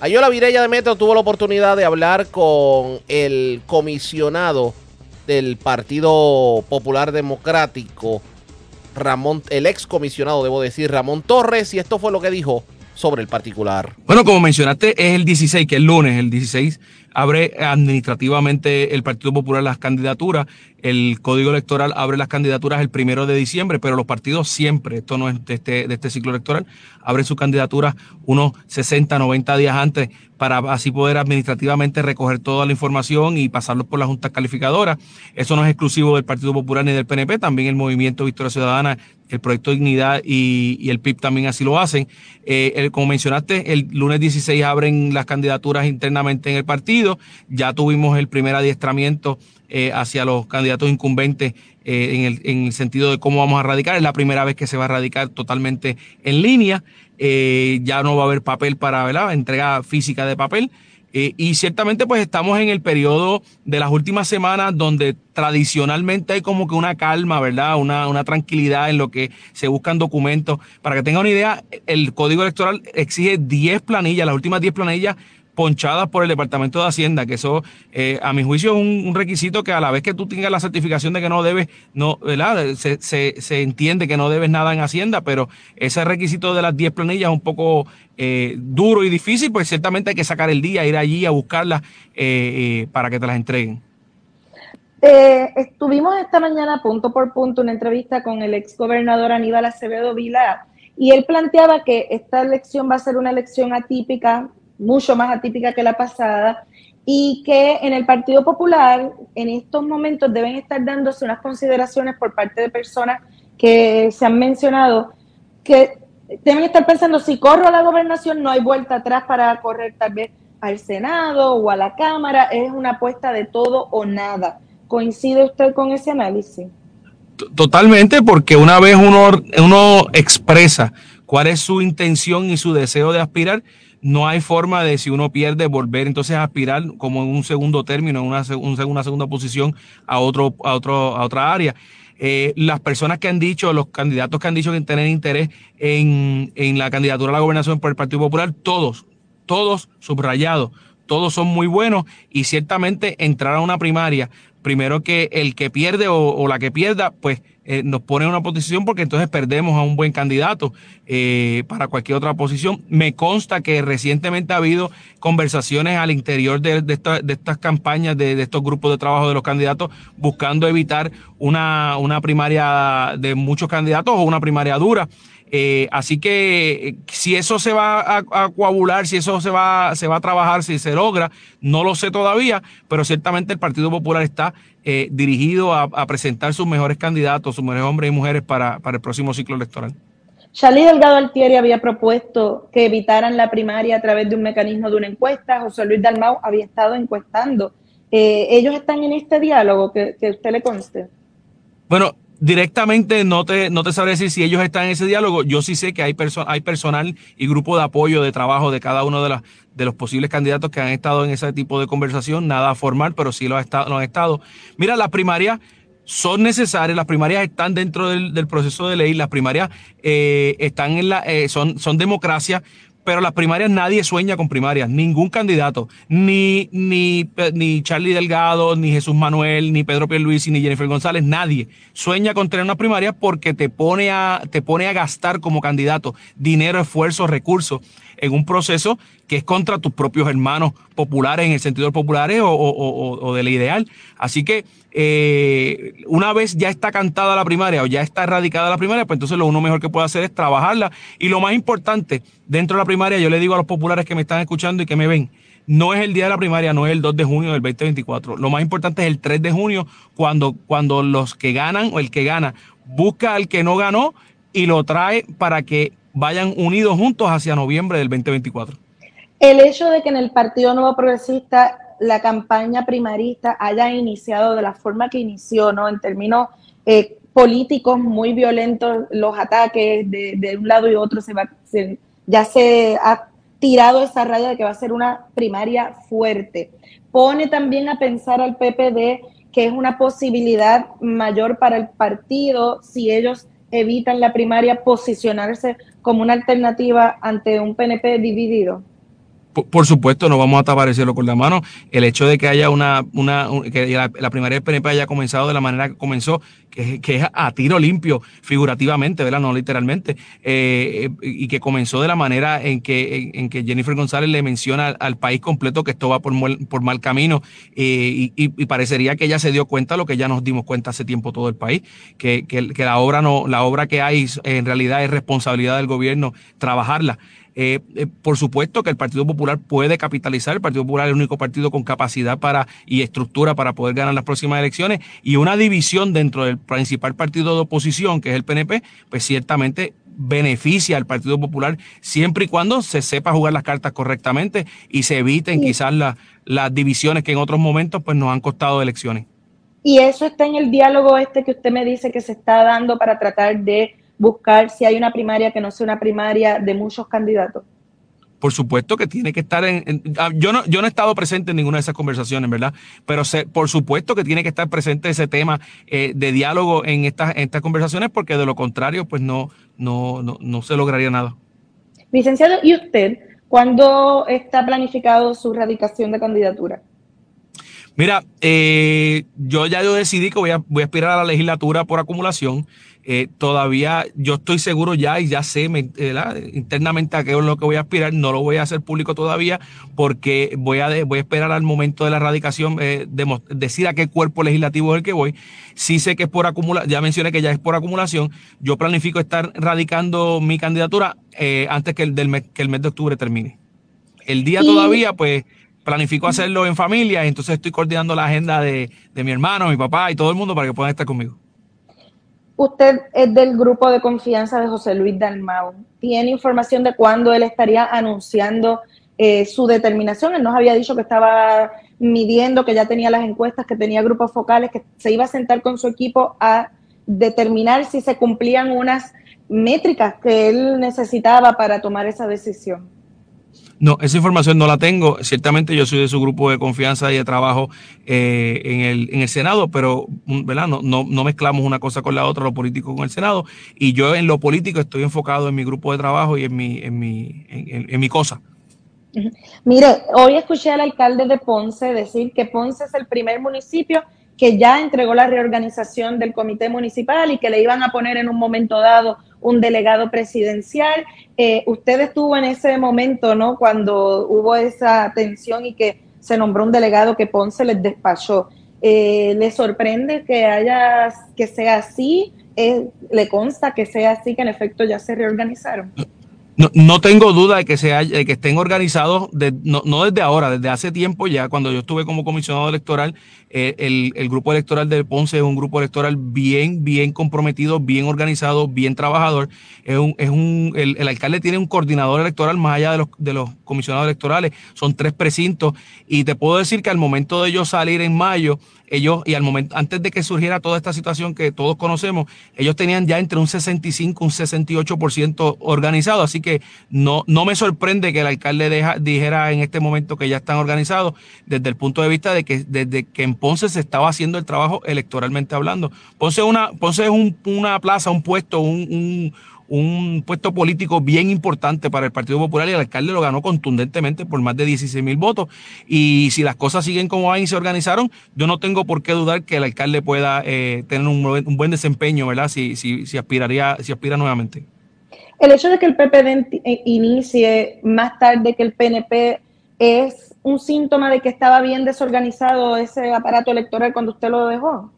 Ayola Virella de Metro tuvo la oportunidad de hablar con el comisionado del Partido Popular Democrático, Ramón, el ex comisionado, debo decir, Ramón Torres, y esto fue lo que dijo sobre el particular. Bueno, como mencionaste, es el 16, que es lunes, el 16 abre administrativamente el Partido Popular las candidaturas. El Código Electoral abre las candidaturas el primero de diciembre, pero los partidos siempre, esto no es de este, este ciclo electoral, abren sus candidaturas unos 60, 90 días antes para así poder administrativamente recoger toda la información y pasarlo por la Junta Calificadora. Eso no es exclusivo del Partido Popular ni del PNP, también el Movimiento Victoria Ciudadana, el Proyecto Dignidad y, el PIB también así lo hacen. Eh, como mencionaste, el lunes 16 abren las candidaturas internamente en el partido. Ya tuvimos el primer adiestramiento eh, hacia los candidatos incumbentes eh, en, el, en, el, sentido de cómo vamos a radicar. Es la primera vez que se va a radicar totalmente en línea. Ya no va a haber papel para ¿verdad? entrega física de papel. Eh, y ciertamente pues estamos en el periodo de las últimas semanas donde tradicionalmente hay como que una calma, ¿verdad? Una, una tranquilidad en lo que se buscan documentos. Para que tengan una idea, el Código Electoral exige 10 planillas, las últimas 10 planillas ponchadas por el Departamento de Hacienda, que eso, eh, a mi juicio, es un, requisito que a la vez que tú tengas la certificación de que no debes, no, ¿verdad? Se, se, entiende que no debes nada en Hacienda, pero ese requisito de las 10 planillas es un poco eh, duro y difícil, pues ciertamente hay que sacar el día, ir allí a buscarlas eh, para que te las entreguen. estuvimos esta mañana punto por punto una entrevista con el ex gobernador Aníbal Acevedo Vila y él planteaba que esta elección va a ser una elección atípica mucho más atípica que la pasada, y que en el Partido Popular en estos momentos deben estar dándose unas consideraciones por parte de personas que se han mencionado que deben estar pensando si corro a la gobernación no hay vuelta atrás para correr tal vez al Senado o a la Cámara, es una apuesta de todo o nada. ¿Coincide usted con ese análisis? Totalmente, porque una vez uno, uno expresa cuál es su intención y su deseo de aspirar, no hay forma de si uno pierde volver entonces a aspirar como en un segundo término, en una, una segunda posición a, otro, a, otro, a otra área. Eh, las personas que han dicho, los candidatos que han dicho que tienen interés en, en la candidatura a la gobernación por el Partido Popular, todos, todos subrayados, todos son muy buenos y ciertamente entrar a una primaria, primero que el que pierde o, la que pierda, pues eh, nos pone en una posición porque entonces perdemos a un buen candidato eh, para cualquier otra posición. Me consta que recientemente ha habido conversaciones al interior de, estas campañas, de, estos grupos de trabajo de los candidatos, buscando evitar una, una primaria de muchos candidatos o una primaria dura. Eh, así que eh, si eso se va a, coagular, si eso se va, se va a trabajar, si se logra, no lo sé todavía, pero ciertamente el Partido Popular está eh, dirigido a, presentar sus mejores candidatos, sus mejores hombres y mujeres para, para el próximo ciclo electoral. Charlie Delgado Altieri había propuesto que evitaran la primaria a través de un mecanismo de una encuesta. José Luis Dalmau había estado encuestando. ¿Ellos están en este diálogo que, que usted le conste? Bueno, directamente no te, no te sabré decir si ellos están en ese diálogo. Yo sí sé que hay, hay personal y grupo de apoyo, de trabajo de cada uno de, las, de los posibles candidatos que han estado en ese tipo de conversación. Nada formal, pero sí lo, ha estado, lo han estado. Mira, las primarias son necesarias, las primarias están dentro del, del proceso de ley, las primarias eh, están en la, eh, son, son democracia, pero las primarias nadie sueña con primarias, ningún candidato, ni, ni, ni Charlie Delgado, ni Jesús Manuel, ni Pedro Pierluisi, ni Jennifer González, nadie sueña con tener una primaria porque te pone a, te pone a gastar como candidato dinero, esfuerzo, recursos en un proceso que es contra tus propios hermanos populares en el sentido populares o, o, del ideal. Así que eh, una vez ya está cantada la primaria o ya está erradicada la primaria, pues entonces lo uno mejor que puede hacer es trabajarla. Y lo más importante, dentro de la primaria, yo le digo a los populares que me están escuchando y que me ven, no es el día de la primaria, no es el 2 de junio del 2024. Lo más importante es el 3 de junio, cuando, cuando los que ganan o el que gana busca al que no ganó y lo trae para que vayan unidos juntos hacia noviembre del 2024. El hecho de que en el Partido Nuevo Progresista la campaña primarista haya iniciado de la forma que inició, ¿no? En términos eh, políticos muy violentos, los ataques de, un lado y otro, se va, ya se ha tirado esa raya de que va a ser una primaria fuerte. Pone también a pensar al PPD que es una posibilidad mayor para el partido si ellos evitan la primaria posicionarse como una alternativa ante un PNP dividido? Por, supuesto, no vamos a tapar el cielo con la mano. El hecho de que haya una, una que la, primaria del PNP haya comenzado de la manera que comenzó, que, es a tiro limpio, figurativamente, ¿verdad? No literalmente, eh, y que comenzó de la manera en que, en, que Jennifer González le menciona al, país completo que esto va por, por mal camino, eh, y, parecería que ella se dio cuenta, lo que ya nos dimos cuenta hace tiempo todo el país, que, que, que la obra no, la obra que hay en realidad es responsabilidad del gobierno trabajarla. Eh, eh, por supuesto que el Partido Popular puede capitalizar, el Partido Popular es el único partido con capacidad para y estructura para poder ganar las próximas elecciones. Y una división dentro del principal partido de oposición, que es el PNP, pues ciertamente beneficia al Partido Popular siempre y cuando se sepa jugar las cartas correctamente y se eviten quizás las divisiones que en otros momentos pues nos han costado elecciones. Y eso está en el diálogo este que usted me dice que se está dando para tratar de buscar si hay una primaria que no sea una primaria de muchos candidatos? Por supuesto que tiene que estar en, ah, yo no yo no he estado presente en ninguna de esas conversaciones, ¿verdad? Pero por supuesto que tiene que estar presente ese tema eh, de diálogo en estas estas conversaciones porque de lo contrario pues no no no, no se lograría nada. Licenciado, ¿y usted cuándo está planificado su radicación de candidatura? Mira, eh, yo ya yo decidí que voy a, voy a aspirar a la legislatura por acumulación. Eh, todavía yo estoy seguro ya y ya sé internamente a qué es lo que voy a aspirar. No lo voy a hacer público todavía porque voy a, voy a esperar al momento de la radicación, eh, de, decir a qué cuerpo legislativo es el que voy. Sí sé que es por acumulación, ya mencioné que ya es por acumulación. Yo planifico estar radicando mi candidatura antes que el, del que el mes de octubre termine. El día todavía, pues planifico hacerlo en familia y entonces estoy coordinando la agenda de, mi hermano, mi papá y todo el mundo para que puedan estar conmigo. Usted es del grupo de confianza de José Luis Dalmau. ¿Tiene información de cuándo él estaría anunciando eh, su determinación? Él nos había dicho que estaba midiendo, que ya tenía las encuestas, que tenía grupos focales, que se iba a sentar con su equipo a determinar si se cumplían unas métricas que él necesitaba para tomar esa decisión. No, esa información no la tengo. Ciertamente yo soy de su grupo de confianza y de trabajo eh, en, el, en el Senado, pero mm, ¿verdad? No, no, no, mezclamos una cosa con la otra, lo político con el Senado. Y yo en lo político estoy enfocado en mi grupo de trabajo y en mi, en mi, en, mi cosa. Mire, hoy escuché al alcalde de Ponce decir que Ponce es el primer municipio que ya entregó la reorganización del comité municipal y que le iban a poner en un momento dado un delegado presidencial. Eh, usted estuvo en ese momento, ¿no? Cuando hubo esa tensión y que se nombró un delegado que Ponce les despachó. Eh, ¿Le sorprende que haya, que sea así? Eh, ¿Le consta que sea así, que en efecto ya se reorganizaron? No, tengo duda de que, sea, que estén organizados, no, no, desde ahora, desde hace tiempo ya, cuando yo estuve como comisionado electoral, eh, el, grupo electoral de Ponce es un grupo electoral bien, bien comprometido, bien organizado, bien trabajador. Es un, es un, el, alcalde tiene un coordinador electoral más allá de los, de los comisionados electorales, son tres precintos, y te puedo decir que al momento de ellos salir en mayo, ellos, y al momento, antes de que surgiera toda esta situación que todos conocemos, ellos tenían ya entre un 65 un 68% organizado. Así que no, no me sorprende que el alcalde deja, dijera en este momento que ya están organizados desde el punto de vista de que desde que en Ponce se estaba haciendo el trabajo electoralmente hablando. Ponce, una, Ponce es una plaza, un puesto, un un puesto político bien importante para el Partido Popular y el alcalde lo ganó contundentemente por más de 16 mil votos. Y si las cosas siguen como van y se organizaron, yo no tengo por qué dudar que el alcalde pueda eh, tener un, buen desempeño, ¿verdad? Si, si, si, aspiraría, si aspira nuevamente. El hecho de que el PPD eh, inicie más tarde que el PNP es un síntoma de que estaba bien desorganizado ese aparato electoral cuando usted lo dejó.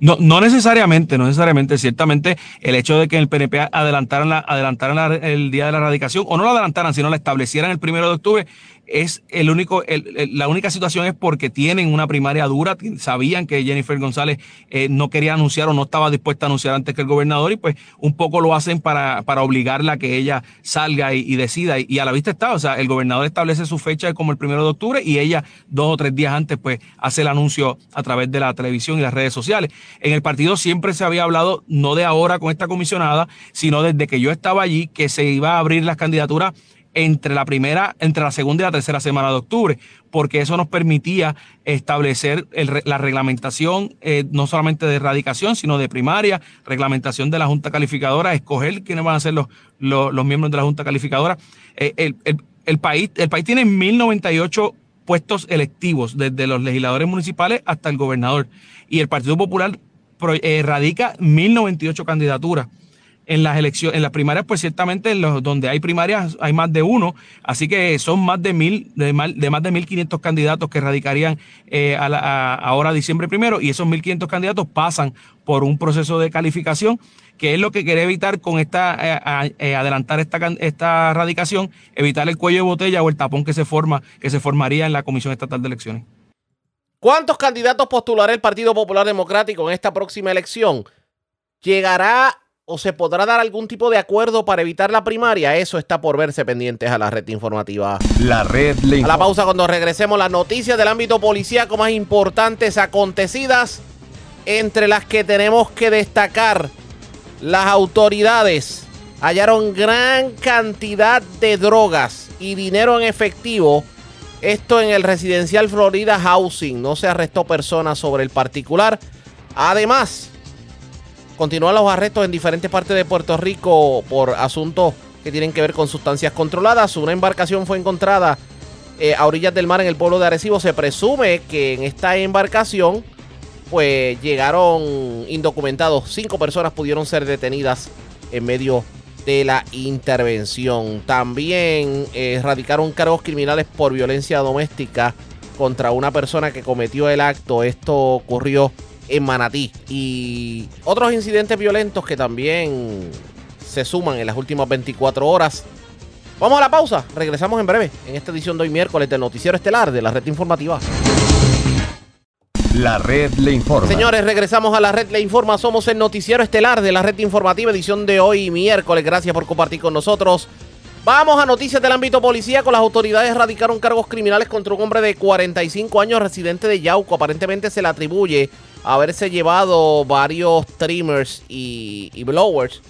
No, no necesariamente, no necesariamente. Ciertamente, el hecho de que el PNP adelantaran, la, adelantaran el día de la erradicación, o no lo adelantaran, sino la establecieran el primero de octubre, es el único, la única situación es porque tienen una primaria dura, sabían que Jennifer González eh, no quería anunciar o no estaba dispuesta a anunciar antes que el gobernador y pues un poco lo hacen para, para obligarla a que ella salga y, decida y, a la vista está, o sea, el gobernador establece su fecha como el primero de octubre y ella dos o tres días antes pues hace el anuncio a través de la televisión y las redes sociales. En el partido siempre se había hablado, no de ahora con esta comisionada, sino desde que yo estaba allí, que se iba a abrir las candidaturas entre la primera, entre la segunda y la tercera semana de octubre, porque eso nos permitía establecer la reglamentación eh, no solamente de erradicación, sino de primaria, reglamentación de la Junta Calificadora, escoger quiénes van a ser los, miembros de la Junta Calificadora. Eh, el, país, el país tiene 1098 puestos electivos, desde los legisladores municipales hasta el gobernador, y el Partido Popular erradica eh, 1098 candidaturas en las elecciones, en las primarias, pues ciertamente en los, donde hay primarias hay más de uno, así que son más de mil, de, más de 1.500 candidatos que radicarían eh, ahora diciembre primero, y esos 1.500 candidatos pasan por un proceso de calificación, que es lo que quiere evitar con esta, eh, eh, adelantar esta, esta radicación, evitar el cuello de botella o el tapón que se forma, que se formaría en la Comisión Estatal de Elecciones. ¿Cuántos candidatos postulará el Partido Popular Democrático en esta próxima elección? ¿Llegará o se podrá dar algún tipo de acuerdo para evitar la primaria? Eso está por verse pendientes a la red informativa. La red le A la pausa cuando regresemos las noticias del ámbito policíaco más importantes acontecidas, entre las que tenemos que destacar, las autoridades hallaron gran cantidad de drogas y dinero en efectivo. Esto en el residencial Florida Housing. No se arrestó personas sobre el particular. Además, Continúan los arrestos en diferentes partes de Puerto Rico por asuntos que tienen que ver con sustancias controladas. Una embarcación fue encontrada eh, a orillas del mar en el pueblo de Arecibo. Se presume que en esta embarcación pues llegaron indocumentados. Cinco personas pudieron ser detenidas en medio de la intervención. También eh, radicaron cargos criminales por violencia doméstica contra una persona que cometió el acto. Esto ocurrió en Manatí. Y otros incidentes violentos que también se suman en las últimas 24 horas. Vamos a la pausa, regresamos en breve en esta edición de hoy miércoles del Noticiero Estelar de la Red Informativa. La red le informa. Señores, regresamos a la red le informa. Somos el Noticiero Estelar de la Red Informativa, edición de hoy miércoles. Gracias por compartir con nosotros. Vamos a noticias del ámbito policíaco. Las autoridades radicaron cargos criminales contra un hombre de 45 años residente de Yauco. Aparentemente se le atribuye haberse llevado varios trimmers y, y blowers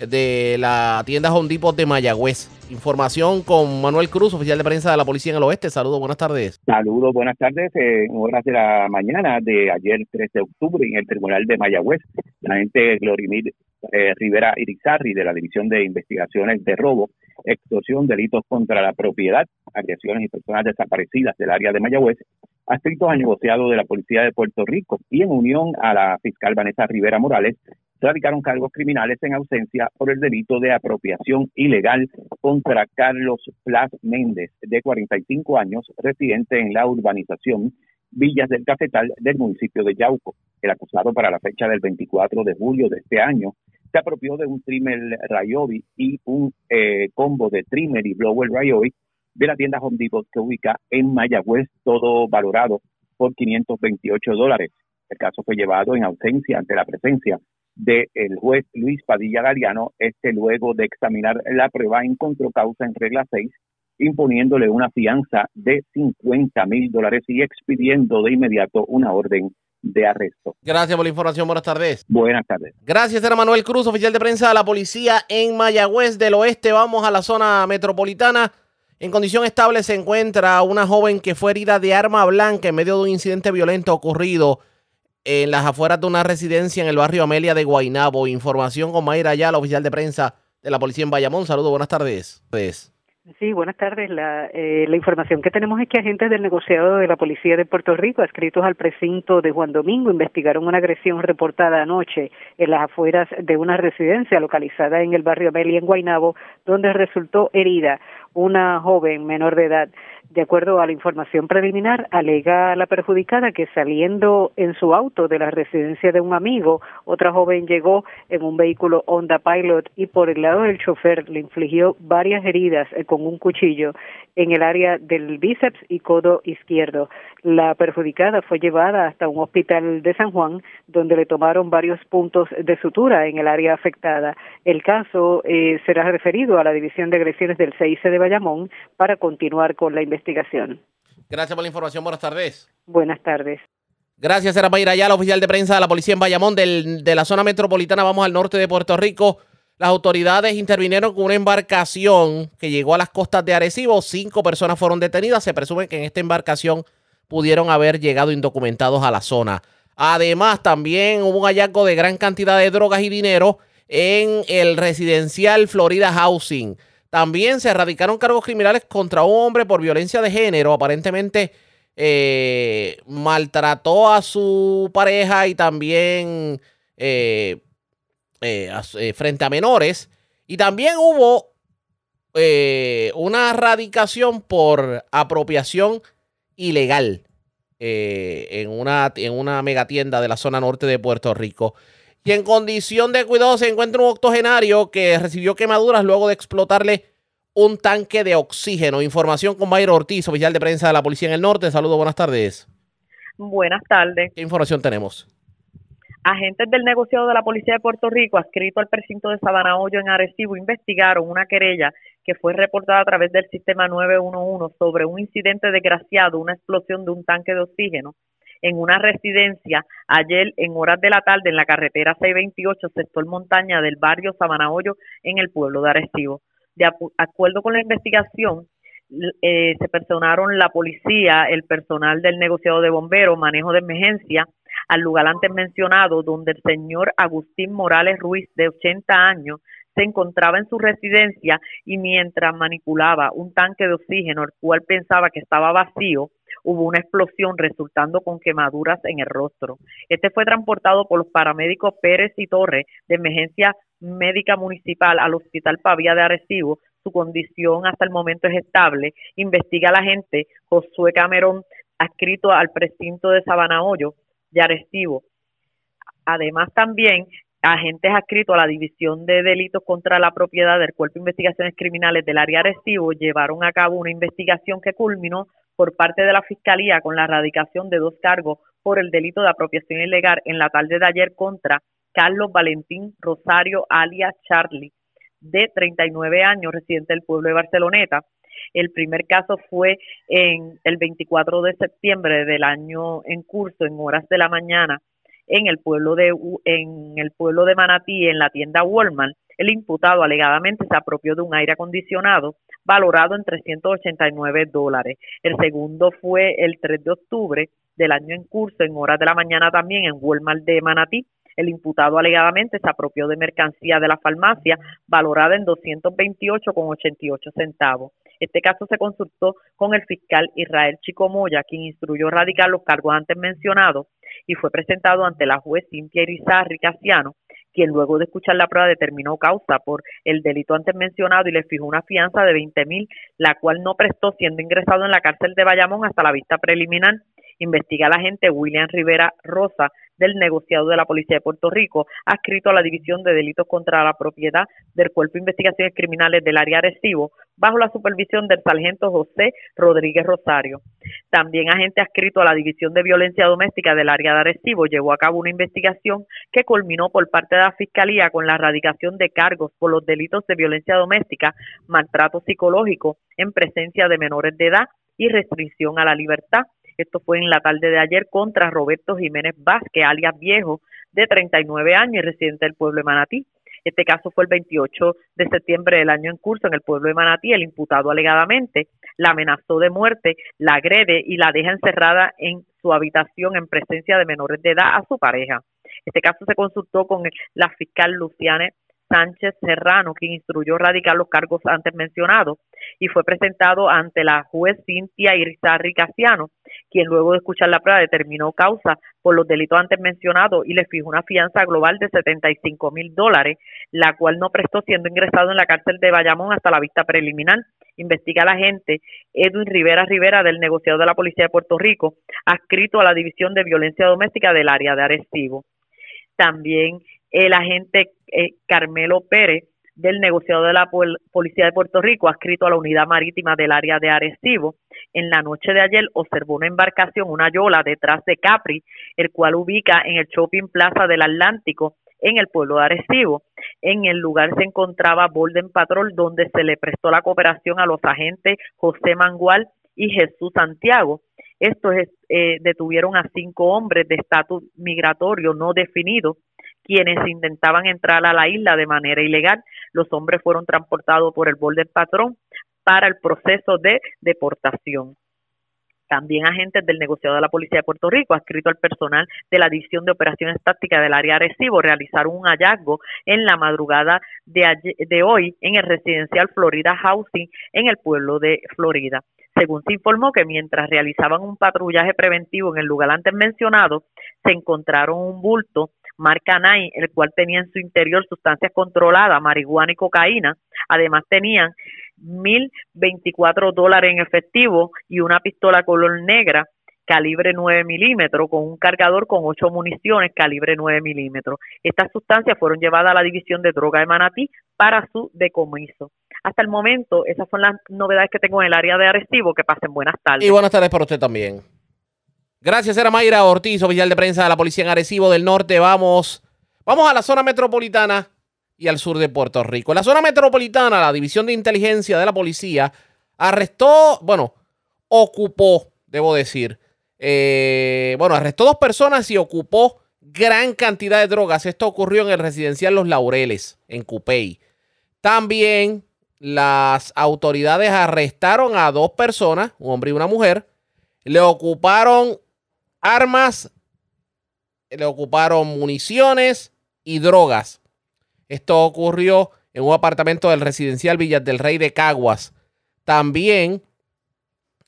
de la tienda Home Depot de Mayagüez. Información con Manuel Cruz, oficial de prensa de la Policía en el Oeste. Saludos, buenas tardes. Saludos, buenas tardes. En horas de la mañana de ayer, 13 de octubre, en el Tribunal de Mayagüez, la agente Glorimir eh, Rivera Irizarri de la División de Investigaciones de Robo, Extorsión, Delitos contra la Propiedad, Agresiones y Personas Desaparecidas del área de Mayagüez, adscritos al negociado de la Policía de Puerto Rico y en unión a la fiscal Vanessa Rivera Morales, radicaron cargos criminales en ausencia por el delito de apropiación ilegal contra Carlos Plas Méndez, de 45 años, residente en la urbanización Villas del Cafetal del municipio de Yauco. El acusado para la fecha del 24 de julio de este año se apropió de un trimmer Rayobi y un eh, combo de trimmer y blower Rayobi de la tienda Home Depot que ubica en Mayagüez, todo valorado por 528 dólares. El caso fue llevado en ausencia ante la presencia del juez Luis Padilla Galeano, este luego de examinar la prueba encontró causa en regla 6, imponiéndole una fianza de 50 mil dólares y expidiendo de inmediato una orden de arresto. Gracias por la información, buenas tardes. Buenas tardes. Gracias, era Manuel Cruz, oficial de prensa de la policía en Mayagüez del Oeste. Vamos a la zona metropolitana. En condición estable se encuentra una joven que fue herida de arma blanca en medio de un incidente violento ocurrido en las afueras de una residencia en el barrio Amelia de Guainabo. Información con Mayra Ayala, oficial de prensa de la policía en Bayamón. Saludos, buenas tardes. Sí, buenas tardes. La, eh, la información que tenemos es que agentes del negociado de la Policía de Puerto Rico, adscritos al precinto de Juan Domingo, investigaron una agresión reportada anoche en las afueras de una residencia localizada en el barrio Amelia en Guainabo, donde resultó herida una joven menor de edad. De acuerdo a la información preliminar, alega la perjudicada que saliendo en su auto de la residencia de un amigo, otra joven llegó en un vehículo Honda Pilot y por el lado del chofer le infligió varias heridas eh, con un cuchillo en el área del bíceps y codo izquierdo. La perjudicada fue llevada hasta un hospital de San Juan, donde le tomaron varios puntos de sutura en el área afectada. El caso eh, será referido a la División de Agresiones del CIC de Bayamón para continuar con la investigación investigación. Gracias por la información. Buenas tardes. Buenas tardes. Gracias, era Mayra la oficial de prensa de la policía en Bayamón del, de la zona metropolitana. Vamos al norte de Puerto Rico. Las autoridades intervinieron con una embarcación que llegó a las costas de Arecibo. Cinco personas fueron detenidas. Se presume que en esta embarcación pudieron haber llegado indocumentados a la zona. Además, también hubo un hallazgo de gran cantidad de drogas y dinero en el residencial Florida Housing. También se erradicaron cargos criminales contra un hombre por violencia de género. Aparentemente eh, maltrató a su pareja y también eh, eh, frente a menores. Y también hubo una erradicación por apropiación ilegal en, una, en una megatienda de la zona norte de Puerto Rico. Y en condición de cuidado se encuentra un octogenario que recibió quemaduras luego de explotarle un tanque de oxígeno. Información con Mayro Ortiz, oficial de prensa de la Policía en el Norte. Saludos, buenas tardes. Buenas tardes. ¿Qué información tenemos? Agentes del negociado de la Policía de Puerto Rico, adscrito al precinto de Sabana Hoyo en Arecibo, investigaron una querella que fue reportada a través del sistema 911 sobre un incidente desgraciado, una explosión de un tanque de oxígeno en una residencia ayer en horas de la tarde en la carretera 628, sector montaña del barrio Sabanahoyo, en el pueblo de Arecibo. De acuerdo con la investigación, eh, se personaron la policía, el personal del negociado de bomberos, manejo de emergencia, al lugar antes mencionado, donde el señor Agustín Morales Ruiz, de 80 años, se encontraba en su residencia y mientras manipulaba un tanque de oxígeno, el cual pensaba que estaba vacío, hubo una explosión resultando con quemaduras en el rostro. Este fue transportado por los paramédicos Pérez y Torres de emergencia médica municipal al Hospital Pavía de Arecibo. Su condición hasta el momento es estable. Investiga la gente Josué Camerón, adscrito al precinto de Sabana Hoyo de Arecibo. Además, también agentes adscritos a la División de Delitos contra la Propiedad del Cuerpo de Investigaciones Criminales del área Arecibo llevaron a cabo una investigación que culminó por parte de la Fiscalía con la erradicación de dos cargos por el delito de apropiación ilegal en la tarde de ayer contra Carlos Valentín Rosario alias Charlie, de 39 años, residente del pueblo de Barceloneta. El primer caso fue en el 24 de septiembre del año en curso, en horas de la mañana, en el pueblo de en el pueblo de Manatí en la tienda Walmart el imputado alegadamente se apropió de un aire acondicionado valorado en 389 dólares. El segundo fue el 3 de octubre del año en curso, en horas de la mañana también, en Walmart de Manatí. El imputado alegadamente se apropió de mercancía de la farmacia valorada en 228,88 centavos. Este caso se consultó con el fiscal Israel Chico Moya, quien instruyó radicar los cargos antes mencionados y fue presentado ante la juez Cintia Irizarri Casiano, quien luego de escuchar la prueba determinó causa por el delito antes mencionado y le fijó una fianza de 20 mil, la cual no prestó siendo ingresado en la cárcel de Bayamón hasta la vista preliminar. Investiga la agente William Rivera Rosa del negociado de la Policía de Puerto Rico, adscrito a la División de Delitos contra la Propiedad del Cuerpo de Investigaciones Criminales del área Arecibo, bajo la supervisión del sargento José Rodríguez Rosario. También agente adscrito a la División de Violencia Doméstica del área de Arecibo llevó a cabo una investigación que culminó por parte de la Fiscalía con la erradicación de cargos por los delitos de violencia doméstica, maltrato psicológico en presencia de menores de edad y restricción a la libertad. Esto fue en la tarde de ayer contra Roberto Jiménez Vázquez, alias Viejo, de 39 años y residente del pueblo de Manatí. Este caso fue el 28 de septiembre del año en curso en el pueblo de Manatí. El imputado alegadamente la amenazó de muerte, la agrede y la deja encerrada en su habitación en presencia de menores de edad a su pareja. Este caso se consultó con la fiscal Luciane Sánchez Serrano, quien instruyó radicar los cargos antes mencionados, y fue presentado ante la juez Cintia Irizarri Casiano, quien luego de escuchar la prueba determinó causa por los delitos antes mencionados y le fijó una fianza global de 75 mil dólares, la cual no prestó siendo ingresado en la cárcel de Bayamón hasta la vista preliminar. Investiga la agente Edwin Rivera Rivera del negociado de la Policía de Puerto Rico, adscrito a la División de Violencia Doméstica del área de Arecibo. También el agente eh, Carmelo Pérez del negociado de la Policía de Puerto Rico, adscrito a la unidad marítima del área de Arecibo, en la noche de ayer observó una embarcación, una yola, detrás de Capri, el cual ubica en el Shopping Plaza del Atlántico, en el pueblo de Arecibo. En el lugar se encontraba Bolden Patrol, donde se le prestó la cooperación a los agentes José Mangual y Jesús Santiago. Estos eh, detuvieron a cinco hombres de estatus migratorio no definido quienes intentaban entrar a la isla de manera ilegal. Los hombres fueron transportados por el del patrón para el proceso de deportación. También agentes del negociado de la Policía de Puerto Rico, adscrito al personal de la División de Operaciones Tácticas del área Arecibo, realizaron un hallazgo en la madrugada de, de hoy en el residencial Florida Housing en el pueblo de Florida. Según se informó que mientras realizaban un patrullaje preventivo en el lugar antes mencionado, se encontraron un bulto marca NAI, el cual tenía en su interior sustancias controladas, marihuana y cocaína. Además tenían 1.024 dólares en efectivo y una pistola color negra calibre 9 milímetros con un cargador con ocho municiones calibre 9 milímetros. Estas sustancias fueron llevadas a la División de Droga de Manatí para su decomiso. Hasta el momento, esas son las novedades que tengo en el área de Arecibo. Que pasen buenas tardes. Y buenas tardes para usted también. Gracias, era Mayra Ortiz, oficial de prensa de la Policía en Arecibo del Norte. Vamos, vamos a la zona metropolitana y al sur de Puerto Rico. En la zona metropolitana, la División de Inteligencia de la Policía arrestó, bueno, ocupó, debo decir, eh, bueno, arrestó dos personas y ocupó gran cantidad de drogas. Esto ocurrió en el residencial Los Laureles, en Cupey. También las autoridades arrestaron a dos personas, un hombre y una mujer. Le ocuparon armas, le ocuparon municiones y drogas. Esto ocurrió en un apartamento del residencial Villas del Rey de Caguas. También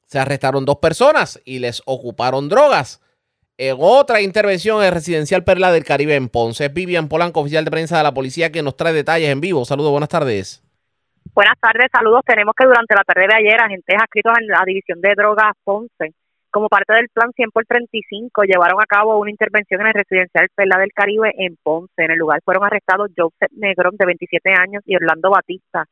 se arrestaron dos personas y les ocuparon drogas. En otra intervención en el residencial Perla del Caribe en Ponce, Vivian Polanco, oficial de prensa de la policía, que nos trae detalles en vivo. Saludos, buenas tardes. Buenas tardes, saludos. Tenemos que durante la tarde de ayer, agentes adscritos en la División de Drogas Ponce como parte del plan 100 por 35, llevaron a cabo una intervención en el residencial Perla del Caribe en Ponce. En el lugar fueron arrestados Joseph Negrón, de 27 años, y Orlando Batista,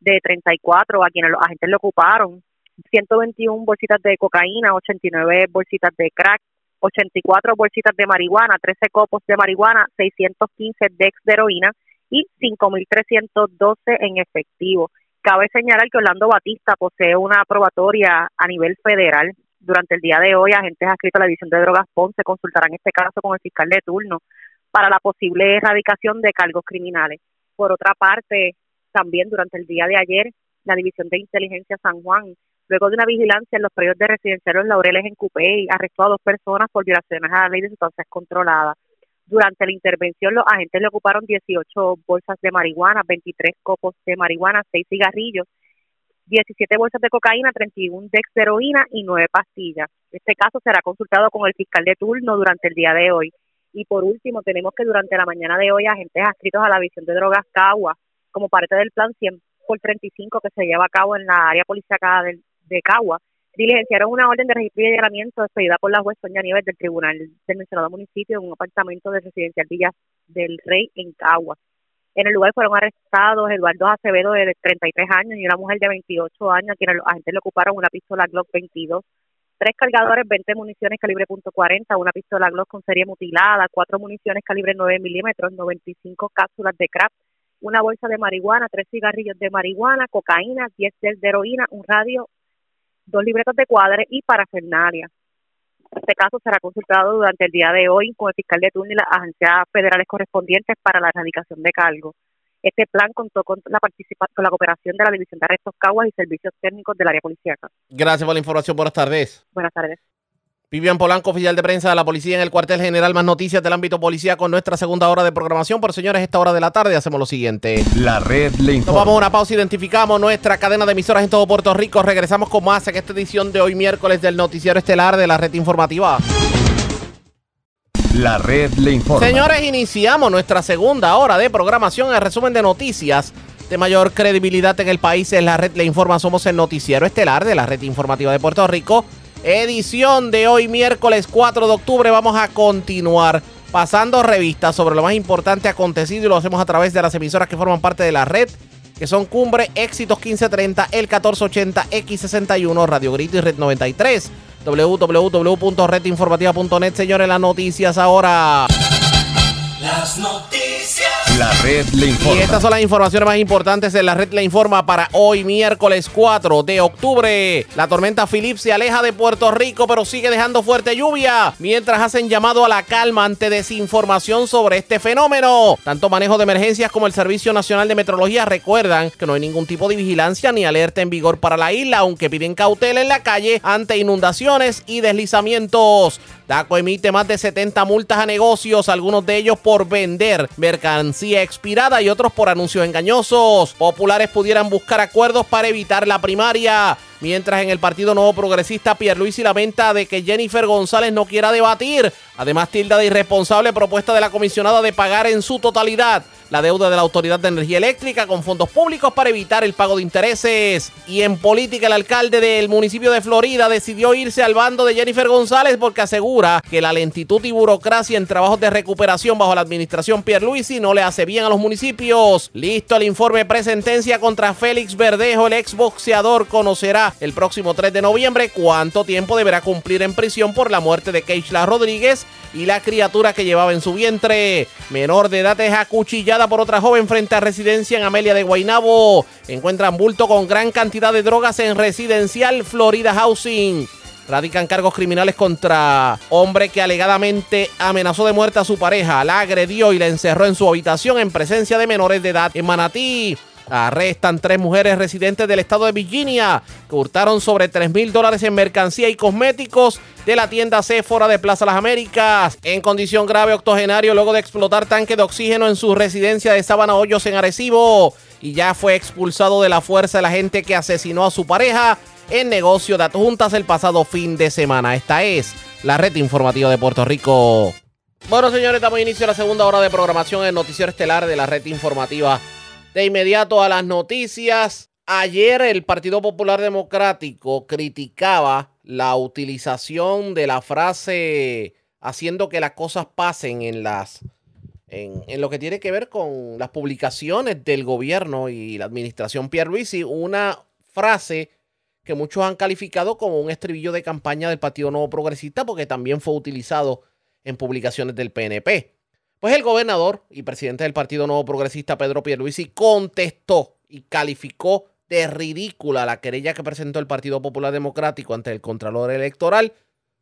de 34, a quienes los agentes le ocuparon 121 bolsitas de cocaína, 89 bolsitas de crack, 84 bolsitas de marihuana, 13 copos de marihuana, 615 dex de heroína y 5.312 en efectivo. Cabe señalar que Orlando Batista posee una probatoria a nivel federal durante el día de hoy, agentes adscritos a la División de Drogas Ponce consultarán este caso con el fiscal de turno para la posible erradicación de cargos criminales. Por otra parte, también durante el día de ayer, la División de Inteligencia San Juan, luego de una vigilancia en los periodos de residencia Los Laureles en Cupey, arrestó a dos personas por violaciones a la ley de sustancias controladas. Durante la intervención, los agentes le ocuparon 18 bolsas de marihuana, 23 copos de marihuana, 6 cigarrillos, 17 bolsas de cocaína, 31 de heroína y 9 pastillas. Este caso será consultado con el fiscal de turno durante el día de hoy. Y por último, tenemos que durante la mañana de hoy, agentes adscritos a la visión de drogas Cagua, como parte del plan 100 por 35 que se lleva a cabo en la área policíaca de, de Cagua, diligenciaron una orden de registro y allanamiento despedida por la juez Sonia Nieves del Tribunal del mencionado municipio en un apartamento de residencial Villa del Rey en Cagua. En el lugar fueron arrestados Eduardo Acevedo de 33 años y una mujer de 28 años, a quienes los agentes le ocuparon una pistola Glock 22, tres cargadores, 20 municiones calibre .40, una pistola Glock con serie mutilada, cuatro municiones calibre 9 milímetros, 95 cápsulas de crack, una bolsa de marihuana, tres cigarrillos de marihuana, cocaína, 10 de heroína, un radio, dos libretos de cuadre y parafernalia. Este caso será consultado durante el día de hoy con el fiscal de turno y las agencias federales correspondientes para la erradicación de cargos. Este plan contó con la participación, con la cooperación de la División de Arrestos Caguas y Servicios Técnicos del área policíaca. Gracias por la información. Buenas tardes. Buenas tardes. Vivian Polanco, oficial de prensa de la policía en el cuartel general. Más noticias del ámbito policía con nuestra segunda hora de programación. Por señores, esta hora de la tarde hacemos lo siguiente. La red le Nos informa. vamos a una pausa, identificamos nuestra cadena de emisoras en todo Puerto Rico. Regresamos con más en esta edición de hoy miércoles del noticiero estelar de la red informativa. La red le informa. Señores, iniciamos nuestra segunda hora de programación. El resumen de noticias de mayor credibilidad en el país es la red Le Informa. Somos el noticiero estelar de la red informativa de Puerto Rico. Edición de hoy, miércoles 4 de octubre. Vamos a continuar pasando revistas sobre lo más importante acontecido y lo hacemos a través de las emisoras que forman parte de la red, que son Cumbre, Éxitos 1530, El 1480, X61, Radio Grito y Red 93. www.redinformativa.net. Señores, las noticias ahora. Las noticias. La Y estas son las informaciones más importantes de la red Le Informa para hoy, miércoles 4 de octubre. La tormenta Philip se aleja de Puerto Rico, pero sigue dejando fuerte lluvia, mientras hacen llamado a la calma ante desinformación sobre este fenómeno. Tanto manejo de emergencias como el Servicio Nacional de Metrología recuerdan que no hay ningún tipo de vigilancia ni alerta en vigor para la isla, aunque piden cautela en la calle ante inundaciones y deslizamientos. DACO emite más de 70 multas a negocios, algunos de ellos por vender mercancía expirada y otros por anuncios engañosos. Populares pudieran buscar acuerdos para evitar la primaria. Mientras en el Partido Nuevo Progresista, Pierluisi lamenta de que Jennifer González no quiera debatir. Además, tilda de irresponsable propuesta de la comisionada de pagar en su totalidad la deuda de la Autoridad de Energía Eléctrica con fondos públicos para evitar el pago de intereses. Y en política, el alcalde del municipio de Florida decidió irse al bando de Jennifer González porque asegura que la lentitud y burocracia en trabajos de recuperación bajo la administración Pierluisi no le hace bien a los municipios. Listo el informe presentencia contra Félix Verdejo, el exboxeador, conocerá el próximo 3 de noviembre cuánto tiempo deberá cumplir en prisión por la muerte de Keishla Rodríguez y la criatura que llevaba en su vientre. Menor de edad es acuchillada por otra joven frente a residencia en Amelia de Guaynabo. Encuentran bulto con gran cantidad de drogas en residencial Florida Housing. Radican cargos criminales contra hombre que alegadamente amenazó de muerte a su pareja, la agredió y la encerró en su habitación en presencia de menores de edad en Manatí. Arrestan tres mujeres residentes del estado de Virginia que hurtaron sobre 3 mil dólares en mercancía y cosméticos de la tienda Sephora de Plaza Las Américas. En condición grave, octogenario luego de explotar tanque de oxígeno en su residencia de Sabana Hoyos en Arecibo. Y ya fue expulsado de la fuerza la gente que asesinó a su pareja en negocio de adjuntas el pasado fin de semana. Esta es la red informativa de Puerto Rico. Bueno, señores, damos inicio a la segunda hora de programación en Noticiero Estelar de la red informativa. De inmediato a las noticias. Ayer el Partido Popular Democrático criticaba la utilización de la frase haciendo que las cosas pasen en las en, lo que tiene que ver con las publicaciones del gobierno y la administración Pierluisi, una frase que muchos han calificado como un estribillo de campaña del Partido Nuevo Progresista porque también fue utilizado en publicaciones del PNP. Pues el gobernador y presidente del Partido Nuevo Progresista, Pedro Pierluisi, contestó y calificó de ridícula la querella que presentó el Partido Popular Democrático ante el Contralor Electoral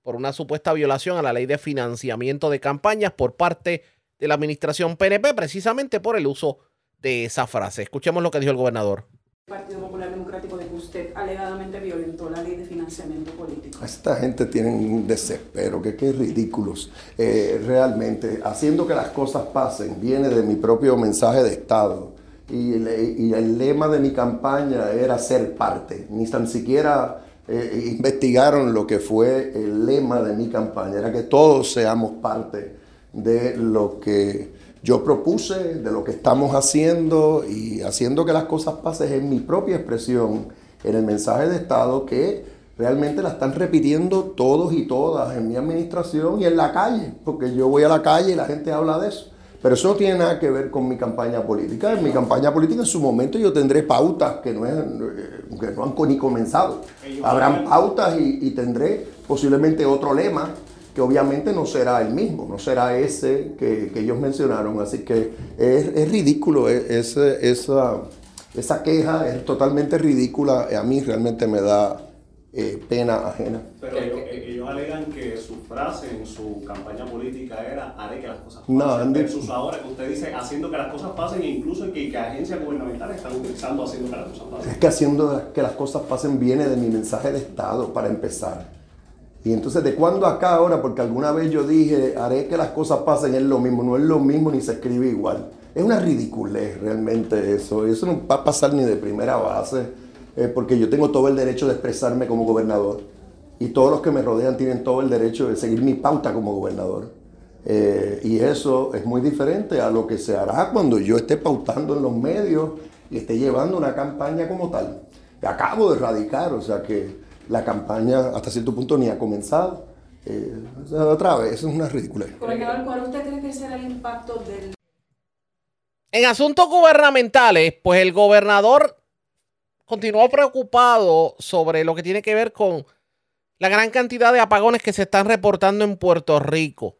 por una supuesta violación a la ley de financiamiento de campañas por parte de la administración PNP, precisamente por el uso de esa frase. Escuchemos lo que dijo el gobernador. Partido Popular Democrático de que usted alegadamente violentó la ley de financiamiento político. Esta gente tiene un desespero, que qué ridículos. Eh, realmente, haciendo que las cosas pasen, viene de mi propio mensaje de Estado. Y, el lema de mi campaña era ser parte. Ni tan siquiera eh, investigaron lo que fue el lema de mi campaña, era que todos seamos parte de lo que yo propuse, de lo que estamos haciendo y haciendo que las cosas pasen en mi propia expresión, en el mensaje de Estado que realmente la están repitiendo todos y todas en mi administración y en la calle, porque yo voy a la calle y la gente habla de eso. Pero eso no tiene nada que ver con mi campaña política. En mi campaña política en su momento yo tendré pautas que no, es, que no han ni comenzado. Habrán pautas y, tendré posiblemente otro lema que obviamente no será el mismo, no será ese que, ellos mencionaron. Así que es, ridículo, es, esa, esa queja es totalmente ridícula. A mí realmente me da eh, pena ajena. Pero ellos, alegan que su frase en su campaña política era haré que las cosas pasen. No, versus ahora que usted dice haciendo que las cosas pasen e incluso que, que agencias gubernamentales están utilizando haciendo que las cosas pasen. Es que haciendo que las cosas pasen viene de mi mensaje de Estado para empezar. Y entonces, ¿de cuándo acá ahora? Porque alguna vez yo dije, haré que las cosas pasen, es lo mismo, no es lo mismo ni se escribe igual. Es una ridiculez realmente eso. Eso no va a pasar ni de primera base eh, porque yo tengo todo el derecho de expresarme como gobernador y todos los que me rodean tienen todo el derecho de seguir mi pauta como gobernador. Eh, y eso es muy diferente a lo que se hará cuando yo esté pautando en los medios y esté llevando una campaña como tal. Acabo de radicar, o sea que la campaña hasta cierto punto ni ha comenzado. Eh, otra vez, eso es una ridícula. ¿cuál usted cree que será el impacto del... En asuntos gubernamentales, pues el gobernador continuó preocupado sobre lo que tiene que ver con la gran cantidad de apagones que se están reportando en Puerto Rico.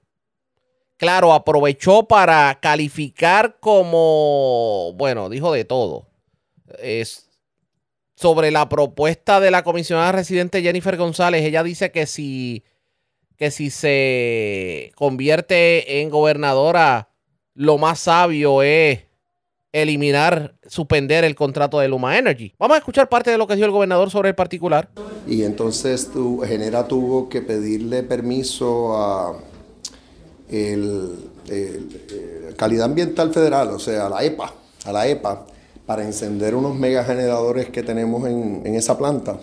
Claro, aprovechó para calificar como, bueno, dijo de todo. Es sobre la propuesta de la comisionada residente Jennifer González. Ella dice que si, que si se convierte en gobernadora, lo más sabio es eliminar, suspender el contrato de Luma Energy. Vamos a escuchar parte de lo que dijo el gobernador sobre el particular. Y entonces tu, Genera tuvo que pedirle permiso a el, Calidad Ambiental Federal, o sea, a la EPA, a la EPA, para encender unos megageneradores que tenemos en, esa planta,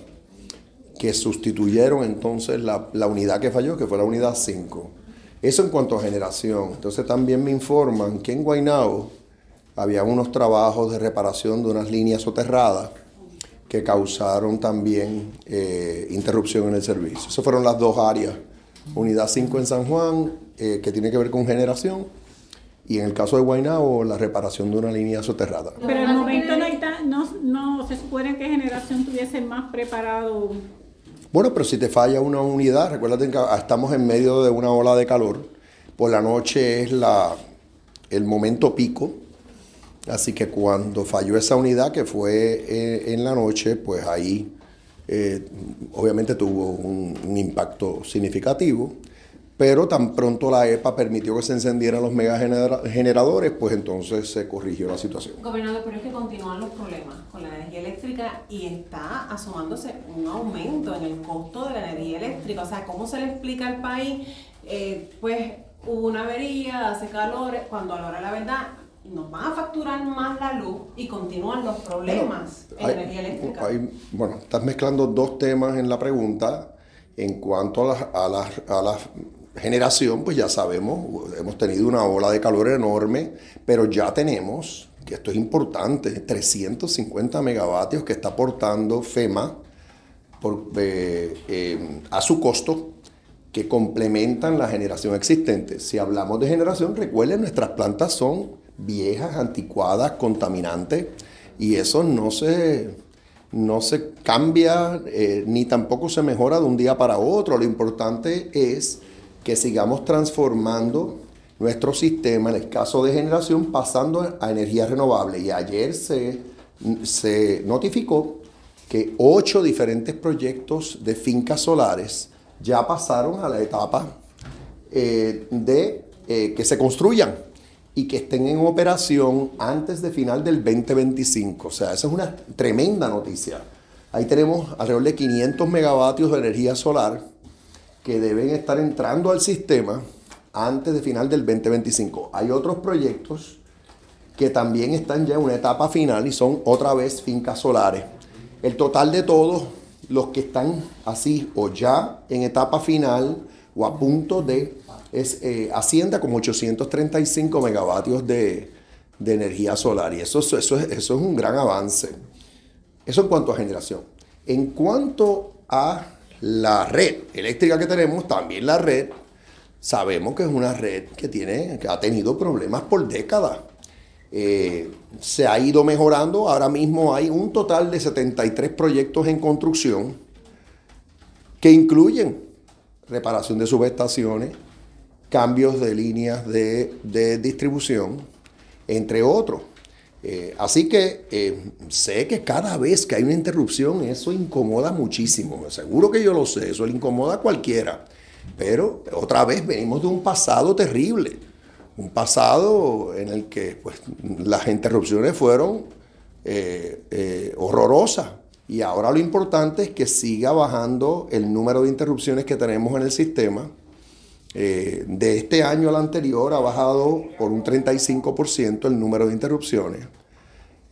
que sustituyeron entonces la, la unidad que falló, que fue la unidad 5. Eso en cuanto a generación. Entonces también me informan que en Guaynabo, había unos trabajos de reparación de unas líneas soterradas que causaron también eh, interrupción en el servicio. Esas fueron las dos áreas. Unidad 5 en San Juan, eh, que tiene que ver con generación, y en el caso de Guaynabo, la reparación de una línea soterrada. Pero en el momento no, no, se supone que generación tuviese más preparado. Bueno, pero si te falla una unidad, recuerda que estamos en medio de una ola de calor. Por la noche es la, el momento pico Así que cuando falló esa unidad, que fue eh, en la noche, pues ahí eh, obviamente tuvo un, impacto significativo. Pero tan pronto la EPA permitió que se encendieran los megageneradores, pues entonces se corrigió la situación. Gobernador, pero es que continúan los problemas con la energía eléctrica y está asomándose un aumento en el costo de la energía eléctrica. O sea, ¿cómo se le explica al país? Eh, pues hubo una avería, hace calor, cuando a la hora de la verdad nos van a facturar más la luz y continúan los problemas en energía eléctrica. bueno, estás mezclando dos temas en la pregunta. En cuanto a la, a, la, generación, pues ya sabemos, hemos tenido una ola de calor enorme, pero ya tenemos, que esto es importante, 350 megavatios que está aportando FEMA eh, eh, a su costo que complementan la generación existente. Si hablamos de generación, recuerden, nuestras plantas son viejas, anticuadas, contaminantes, y eso no se, no se cambia eh, ni tampoco se mejora de un día para otro. Lo importante es que sigamos transformando nuestro sistema, en el caso de generación, pasando a energía renovable. Y ayer se se notificó que ocho diferentes proyectos de fincas solares ya pasaron a la etapa eh, de eh, que se construyan y que estén en operación antes de final del 2025. O sea, esa es una tremenda noticia. Ahí tenemos alrededor de 500 megavatios de energía solar que deben estar entrando al sistema antes de final del 2025. Hay otros proyectos que también están ya en una etapa final y son otra vez fincas solares. El total de todos los que están así o ya en etapa final o a punto de es, eh, ascienda como 835 megavatios de, energía solar y eso, eso, eso, es, eso es un gran avance. Eso en cuanto a generación. En cuanto a la red eléctrica que tenemos, también la red, sabemos que es una red que, tiene, que ha tenido problemas por décadas. Eh, se ha ido mejorando, ahora mismo hay un total de 73 proyectos en construcción que incluyen reparación de subestaciones, cambios de líneas de, de distribución, entre otros. Eh, así que eh, sé que cada vez que hay una interrupción eso incomoda muchísimo. Seguro que yo lo sé, eso le incomoda a cualquiera. Pero otra vez venimos de un pasado terrible. Un pasado en el que pues, las interrupciones fueron eh, horrorosas. Y ahora lo importante es que siga bajando el número de interrupciones que tenemos en el sistema. De este año al anterior ha bajado por un 35% el número de interrupciones.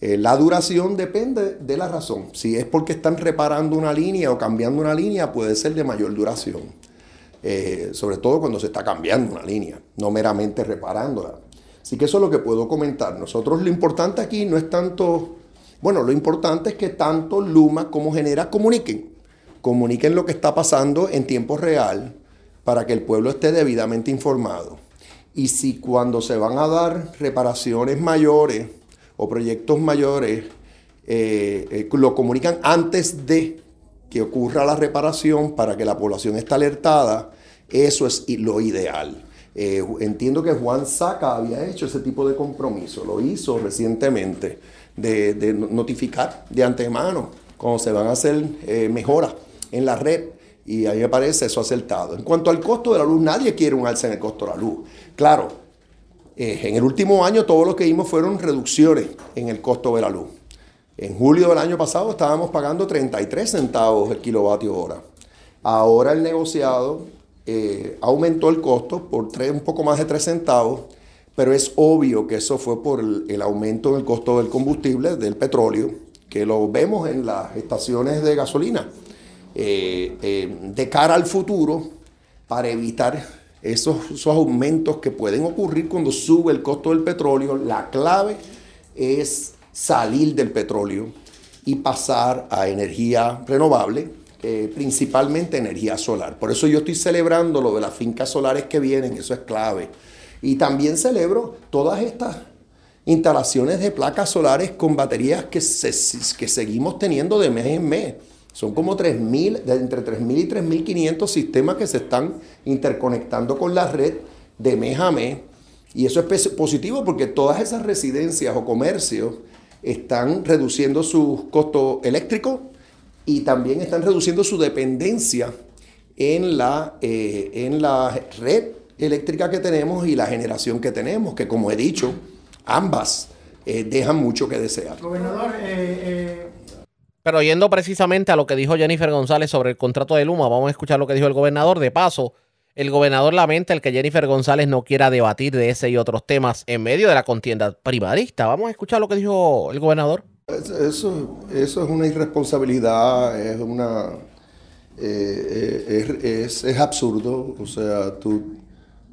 Eh, la duración depende de la razón. Si es porque están reparando una línea o cambiando una línea, puede ser de mayor duración. Eh, sobre todo cuando se está cambiando una línea, no meramente reparándola. Así que eso es lo que puedo comentar. Nosotros lo importante aquí no es tanto, bueno, lo importante es que tanto Luma como Genera comuniquen. Comuniquen lo que está pasando en tiempo real para que el pueblo esté debidamente informado. Y si cuando se van a dar reparaciones mayores, o proyectos mayores eh, eh, lo comunican antes de que ocurra la reparación para que la población esté alertada, eso es lo ideal. Eh, entiendo que Juan Saca había hecho ese tipo de compromiso, lo hizo recientemente, de, notificar de antemano cuando se van a hacer mejoras en la red y a mí me parece eso acertado. En cuanto al costo de la luz, nadie quiere un alza en el costo de la luz. Claro, eh, en el último año todo lo que vimos fueron reducciones en el costo de la luz. En julio del año pasado estábamos pagando 33 centavos el kilovatio hora. Ahora el negociado eh, aumentó el costo por un poco más de 3 centavos, pero es obvio que eso fue por el, aumento en el costo del combustible, del petróleo, que lo vemos en las estaciones de gasolina. Eh, de cara al futuro, para evitar esos, aumentos que pueden ocurrir cuando sube el costo del petróleo, la clave es salir del petróleo y pasar a energía renovable, principalmente energía solar. Por eso yo estoy celebrando lo de las fincas solares que vienen, eso es clave. Y también celebro todas estas instalaciones de placas solares con baterías que, que seguimos teniendo de mes en mes. Son como 3.000, de entre 3.000 y 3.500 sistemas que se están interconectando con la red de mes a mes. Y eso es positivo porque todas esas residencias o comercios están reduciendo su costo eléctrico y también están reduciendo su dependencia en la, eh, en la red eléctrica que tenemos y la generación que tenemos, que como he dicho, ambas eh, dejan mucho que desear. Gobernador, eh, pero yendo precisamente a lo que dijo Jennifer González sobre el contrato de Luma, vamos a escuchar lo que dijo el gobernador. De paso, el gobernador lamenta el que Jennifer González no quiera debatir de ese y otros temas en medio de la contienda primarista. Vamos a escuchar lo que dijo el gobernador. Eso, eso es una irresponsabilidad, es una eh, es, es, absurdo. O sea, tú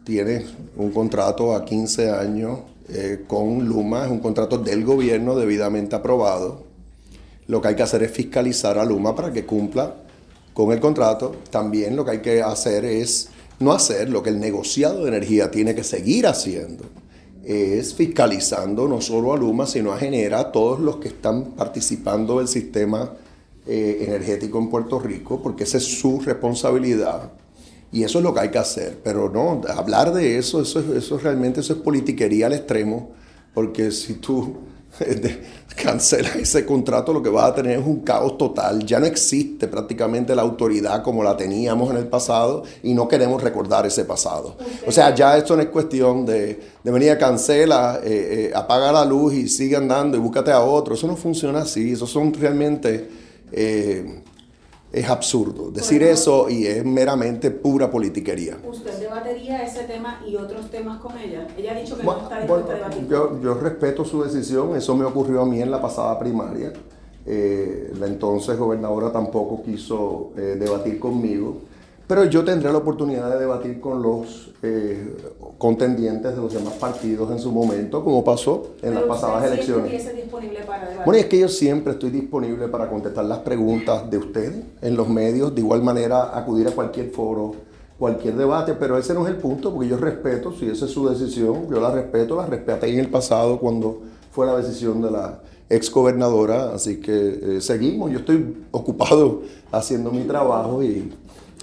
tienes un contrato a 15 años eh, con Luma, es un contrato del gobierno debidamente aprobado lo que hay que hacer es fiscalizar a Luma para que cumpla con el contrato. También lo que hay que hacer es no hacer lo que el negociado de energía tiene que seguir haciendo, es fiscalizando no solo a Luma, sino a Genera, a todos los que están participando del sistema eh, energético en Puerto Rico, porque esa es su responsabilidad. Y eso es lo que hay que hacer. Pero no, hablar de eso, eso, eso realmente eso es politiquería al extremo, porque si tú cancela ese contrato, lo que va a tener es un caos total. Ya no existe prácticamente la autoridad como la teníamos en el pasado y no queremos recordar ese pasado. O sea, ya esto no es cuestión de, de venir a cancela, eh, eh, apaga la luz y sigue andando y búscate a otro. Eso no funciona así. Eso son realmente... eh, es absurdo decir eso y es meramente pura politiquería. ¿Usted debatería ese tema y otros temas con ella? Ella ha dicho que no está dispuesta a debatir. Yo, yo respeto su decisión, eso me ocurrió a mí en la pasada primaria. Eh, la entonces gobernadora tampoco quiso eh, debatir conmigo, pero yo tendré la oportunidad de debatir con los eh, contendientes de los demás partidos en su momento, como pasó en las pasadas elecciones. disponible para debatir. Bueno, es que yo siempre estoy disponible para contestar las preguntas de ustedes en los medios, de igual manera acudir a cualquier foro, cualquier debate, pero ese no es el punto, porque yo respeto, si esa es su decisión, yo la respeto, la respeté en el pasado cuando fue la decisión de la ex gobernadora, así que eh, seguimos, yo estoy ocupado haciendo mi trabajo y,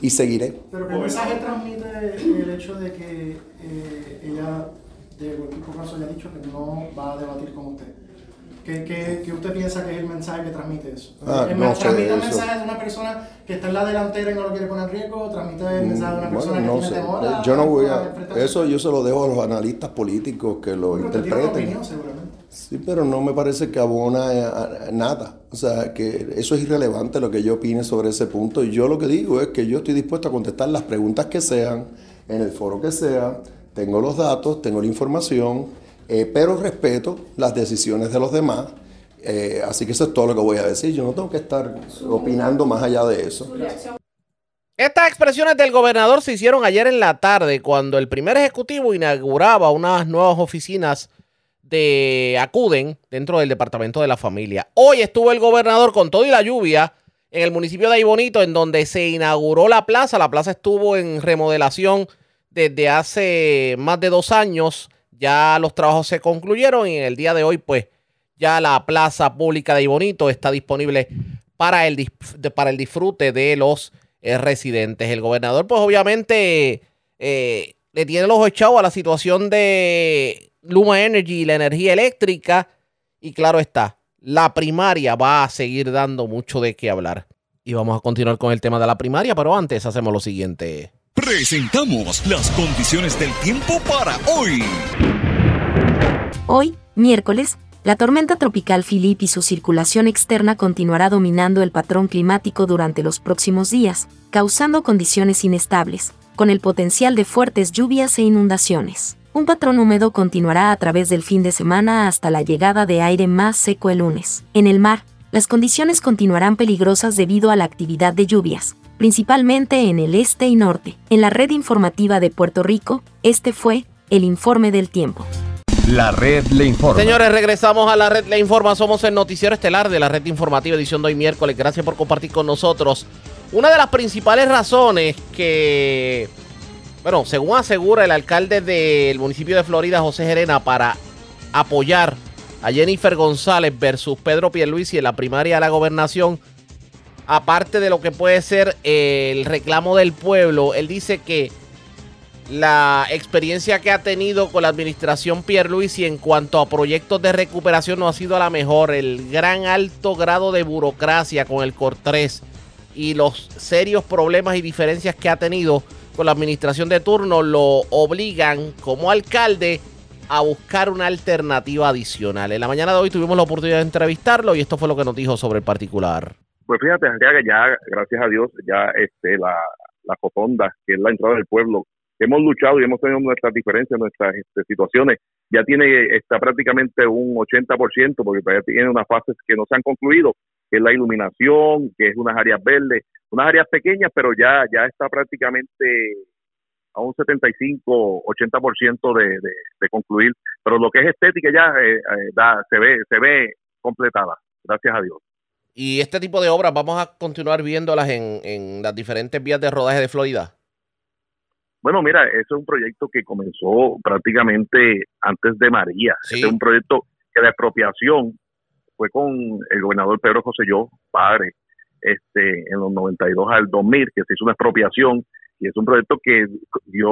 y seguiré. Pero ¿qué mensaje transmite el hecho de que eh, ella, de cualquier caso, haya dicho que no va a debatir con usted? ¿Qué, qué, qué usted piensa que es el mensaje que transmite eso? Ah, ¿El no ¿Transmite el eso. mensaje de una persona que está en la delantera y no lo quiere poner en riesgo? ¿Transmite el mensaje de una persona Mm, Bueno, no que sé, tiene temor? eh, a- yo no voy a a, eso yo se lo dejo a los analistas políticos que lo Pero usted tiene una interpreten. opinión, seguramente. Sí, pero no me parece que abona a- a- nada. O sea, que eso es irrelevante lo que yo opine sobre ese punto. Y yo lo que digo es que yo estoy dispuesto a contestar las preguntas que sean, en el foro que sea. Tengo los datos, tengo la información, eh, pero respeto las decisiones de los demás. Eh, así que eso es todo lo que voy a decir. Yo no tengo que estar opinando más allá de eso. Estas expresiones del gobernador se hicieron ayer en la tarde cuando el primer ejecutivo inauguraba unas nuevas oficinas de Acuden dentro del Departamento de la Familia. Hoy estuvo el gobernador con todo y la lluvia en el municipio de Aybonito en donde se inauguró la plaza. La plaza estuvo en remodelación desde hace más de dos años. Ya los trabajos se concluyeron y en el día de hoy pues ya la plaza pública de Aybonito está disponible para el, para el disfrute de los eh, residentes. El gobernador, pues obviamente, eh, le tiene los ojos echados a la situación de Luma Energy y la energía eléctrica. Y claro está, la primaria va a seguir dando mucho de qué hablar. Y vamos a continuar con el tema de la primaria, pero antes hacemos lo siguiente. Presentamos las condiciones del tiempo para hoy. Hoy, miércoles, la tormenta tropical Philip y su circulación externa continuará dominando el patrón climático durante los próximos días, causando condiciones inestables, con el potencial de fuertes lluvias e inundaciones. Un patrón húmedo continuará a través del fin de semana hasta la llegada de aire más seco el lunes. En el mar, las condiciones continuarán peligrosas debido a la actividad de lluvias, principalmente en el este y norte. En la red informativa de Puerto Rico, este fue el informe del tiempo. La red le informa. Señores, regresamos a la red Le Informa. Somos el noticiero estelar de la red informativa edición de hoy miércoles. Gracias por compartir con nosotros. Una de las principales razones que, bueno, según asegura el alcalde del municipio de Florida, José Gerena, para apoyar a Jennifer González versus Pedro Pierluisi en la primaria de la gobernación, aparte de lo que puede ser el reclamo del pueblo, él dice que la experiencia que ha tenido con la administración Pierluisi en cuanto a proyectos de recuperación no ha sido la mejor. El gran alto grado de burocracia con el COR3 y los serios problemas y diferencias que ha tenido con la administración de turno lo obligan como alcalde a buscar una alternativa adicional. En la mañana de hoy tuvimos la oportunidad de entrevistarlo y esto fue lo que nos dijo sobre el particular. Pues fíjate, que ya, gracias a Dios, ya este, la, la Cotonda, que es la entrada del pueblo, hemos luchado y hemos tenido nuestras diferencias, nuestras este, situaciones, ya tiene, está prácticamente un 80%, porque todavía tiene unas fases que no se han concluido, que es la iluminación, que es unas áreas verdes, unas áreas pequeñas, pero ya, ya está prácticamente a un 75, 80% de, de, de concluir, pero lo que es estética ya eh, eh, da, se ve, se ve completada, gracias a Dios. Y este tipo de obras vamos a continuar viéndolas en, en las diferentes vías de rodaje de Florida. Bueno, mira, eso es un proyecto que comenzó prácticamente antes de María. Sí. Este es un proyecto que la expropiación fue con el gobernador Pedro José Yo, padre, este, en los 92 al 2000, que se hizo una expropiación y es un proyecto que dio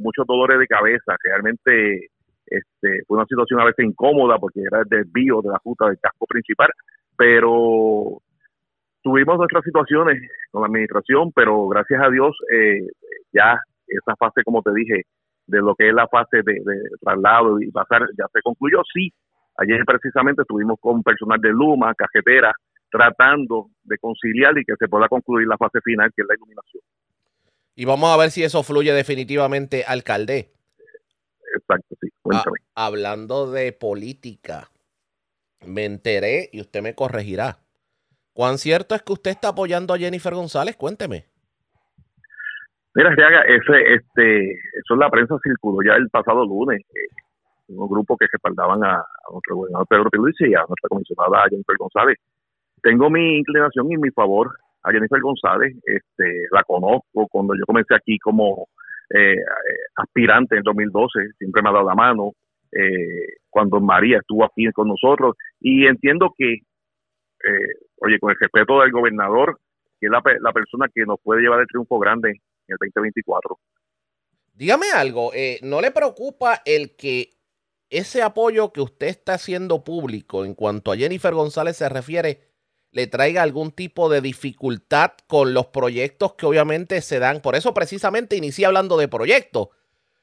muchos dolores de cabeza. Realmente Este, fue una situación a veces incómoda porque era el desvío de la ruta del casco principal, pero tuvimos nuestras situaciones con la administración, pero gracias a Dios eh, ya esa fase, como te dije, de lo que es la fase de, de traslado y pasar, ya se concluyó. Sí, ayer precisamente estuvimos con personal de Luma, cajetera, tratando de conciliar y que se pueda concluir la fase final, que es la iluminación. Y vamos a ver si eso fluye definitivamente, alcalde. Exacto, sí. Cuéntame. Ah, hablando de política, me enteré y usted me corregirá. ¿Cuán cierto es que usted está apoyando a Jennifer González? Cuénteme. Mira, Riaga, ese, este, eso en la prensa circuló ya el pasado lunes. Eh, un grupo que respaldaban a, a nuestro gobernador Pedro Pierluisi y a nuestra comisionada Jennifer González. Tengo mi inclinación y mi favor a Jennifer González. Este, la conozco cuando yo comencé aquí como eh, aspirante en 2012, siempre me ha dado la mano. Eh, cuando María estuvo aquí con nosotros y entiendo que, eh, oye, con el respeto del gobernador, que es la, la persona que nos puede llevar el triunfo grande en el 2024. Dígame algo, eh, ¿no le preocupa el que ese apoyo que usted está haciendo público en cuanto a Jennifer González se refiere le traiga algún tipo de dificultad con los proyectos que obviamente se dan? Por eso precisamente inicié hablando de proyectos,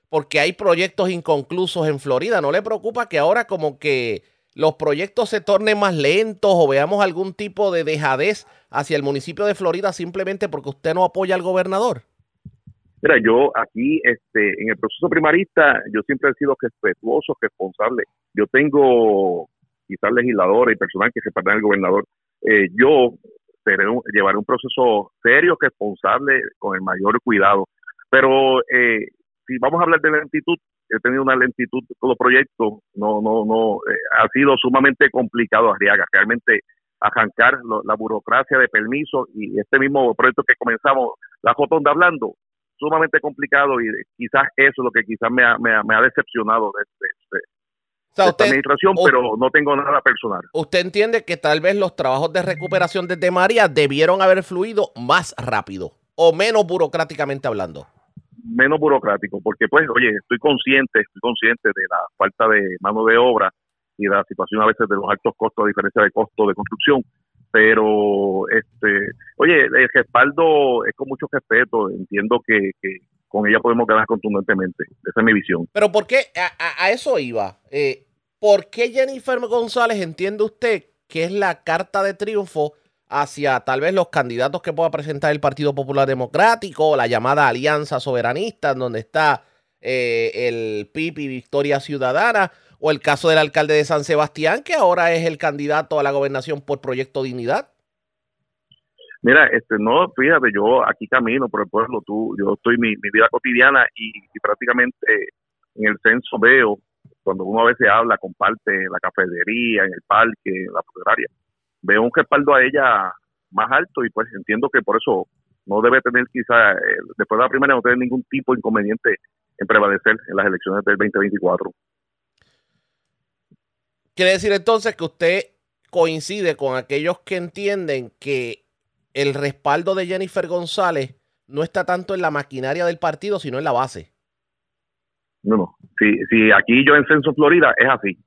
porque hay proyectos inconclusos en Florida. ¿No le preocupa que ahora como que los proyectos se tornen más lentos o veamos algún tipo de dejadez hacia el municipio de Florida simplemente porque usted no apoya al gobernador? Mira, yo aquí, este, en el proceso primarista, yo siempre he sido respetuoso, responsable. Yo tengo quizás legisladores y personal que se parten al gobernador. Eh, yo llevaré un proceso serio, responsable, con el mayor cuidado. Pero eh, si vamos a hablar de lentitud, he tenido una lentitud con los proyectos, no, no, no, eh, ha sido sumamente complicado Arriaga, realmente arrancar lo- la burocracia de permiso y este mismo proyecto que comenzamos, la Jotonda hablando, sumamente complicado y quizás eso es lo que quizás me ha, me ha, me ha decepcionado de, de- de- sea, de esta usted- administración, o- pero no tengo nada personal. ¿Usted entiende que tal vez los trabajos de recuperación desde María debieron haber fluido más rápido o menos burocráticamente hablando? menos burocrático, porque pues, oye, estoy consciente, estoy consciente de la falta de mano de obra y de la situación a veces de los altos costos a diferencia de costo de construcción, pero este, oye, el respaldo es con mucho respeto, entiendo que, que con ella podemos ganar contundentemente, esa es mi visión. Pero ¿por qué? A, a- a eso iba. Eh, ¿Por qué Jennifer González entiende usted que es la carta de triunfo hacia tal vez los candidatos que pueda presentar el Partido Popular Democrático, la llamada Alianza Soberanista, donde está eh, el PIB y Victoria Ciudadana, o el caso del alcalde de San Sebastián, que ahora es el candidato a la gobernación por Proyecto Dignidad? Mira, este, no, fíjate, yo aquí camino por el pueblo, tú, yo estoy mi, vida cotidiana y, y prácticamente en el censo veo, cuando uno a veces habla, comparte en la cafetería, en el parque, en la funeraria, veo un respaldo a ella más alto y pues entiendo que por eso no debe tener quizá, eh, después de la primera no tener ningún tipo de inconveniente en prevalecer en las elecciones del 2024. Quiere decir entonces que usted coincide con aquellos que entienden que el respaldo de Jennifer González no está tanto en la maquinaria del partido, sino en la base. No, no, si, si aquí yo en Censo Florida es así.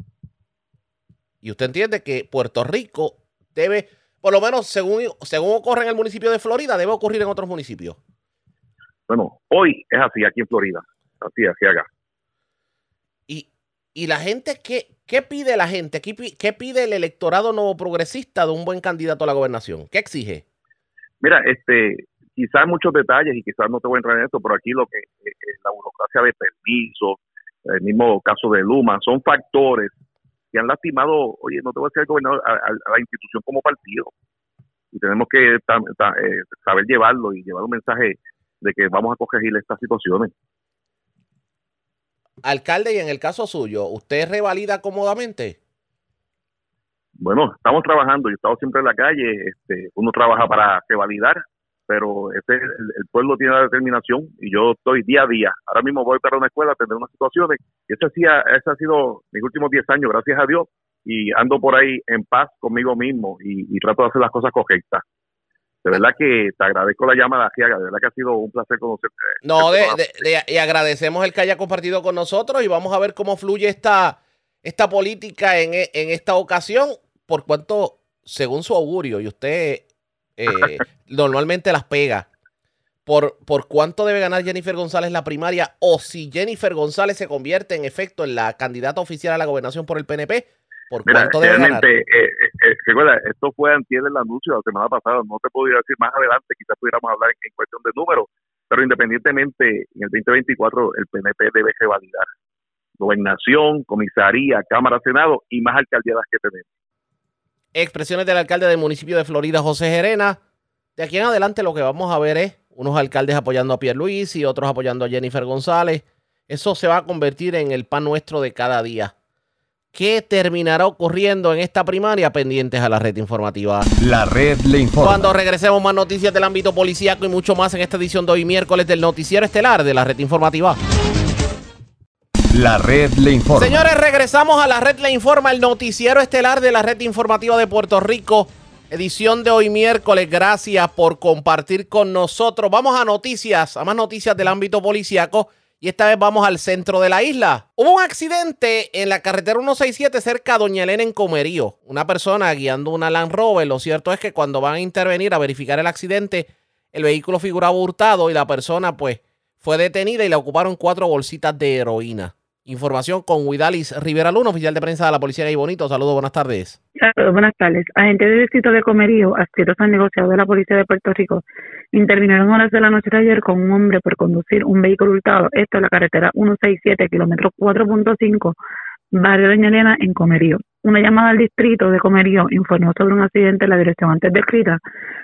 Y usted entiende que Puerto Rico debe, por lo menos según, según ocurre en el municipio de Florida, debe ocurrir en otros municipios. Bueno, hoy es así aquí en Florida, así, así acá. Y, y la gente, ¿qué, ¿qué pide la gente? ¿Qué, qué pide el electorado nuevo progresista de un buen candidato a la gobernación? ¿Qué exige? Mira, este, quizás muchos detalles y quizás no te voy a entrar en esto, pero aquí lo que eh, eh, la burocracia de permiso, el mismo caso de Luma, son factores que han lastimado, oye, no te voy a decir al gobernador, a, a- a la institución como partido. Y tenemos que ta- ta- eh, saber llevarlo y llevar un mensaje de que vamos a corregir estas situaciones. Alcalde, y en el caso suyo, ¿usted revalida cómodamente? Bueno, estamos trabajando, yo he estado siempre en la calle, este, uno trabaja para revalidar, pero este, el, el pueblo tiene la determinación y yo estoy día a día. Ahora mismo voy para una escuela a atender unas situaciones y ese, sí ha- sido mis últimos 10 años, gracias a Dios, y ando por ahí en paz conmigo mismo y, y trato de hacer las cosas correctas. De verdad que te agradezco la llamada. De verdad que ha sido un placer conocerte. No, de, de- de- y agradecemos el que haya compartido con nosotros y vamos a ver cómo fluye esta, esta política en, en esta ocasión, por cuanto, según su augurio, y usted eh, normalmente las pega, por, por cuánto debe ganar Jennifer González la primaria o si Jennifer González se convierte en efecto en la candidata oficial a la gobernación por el PNP, por Mira, cuánto debe ganar. eh, eh, eh, recuerda, esto fue antier el anuncio la semana pasada, no te podría decir más adelante, quizás pudiéramos hablar en, en cuestión de números, pero independientemente, en el 2024 el PNP debe revalidar gobernación, comisaría, Cámara, Senado y más alcaldías que tenemos. Expresiones del alcalde del municipio de Florida, José Gerena. De aquí en adelante lo que vamos a ver es unos alcaldes apoyando a Pierluis y otros apoyando a Jennifer González. Eso se va a convertir en el pan nuestro de cada día. ¿Qué terminará ocurriendo en esta primaria? Pendientes a la red informativa. La red le informa. Cuando regresemos más noticias del ámbito policíaco y mucho más en esta edición de hoy miércoles del noticiero estelar de la red informativa. La red le informa. Señores, regresamos a la red Le Informa, el noticiero estelar de la red informativa de Puerto Rico. Edición de hoy miércoles. Gracias por compartir con nosotros. Vamos a noticias, a más noticias del ámbito policiaco. Y esta vez vamos al centro de la isla. Hubo un accidente en la carretera 167 cerca de Doña Elena en Comerío. Una persona guiando una Land Rover. Lo cierto es que cuando van a intervenir a verificar el accidente, el vehículo figuraba hurtado y la persona pues fue detenida y le ocuparon cuatro bolsitas de heroína. Información con Huidalis Rivera Luna, oficial de prensa de la Policía de Bonito. Saludos, buenas tardes. Saludos, buenas tardes. Agentes del distrito de Comerío, adscritos al negociado de la Policía de Puerto Rico, intervinieron horas de la noche de ayer con un hombre por conducir un vehículo hurtado. Esto en la carretera 167, kilómetro 4.5, barrio de Elena, en Comerío. Una llamada al distrito de Comerío informó sobre un accidente en la dirección antes descrita.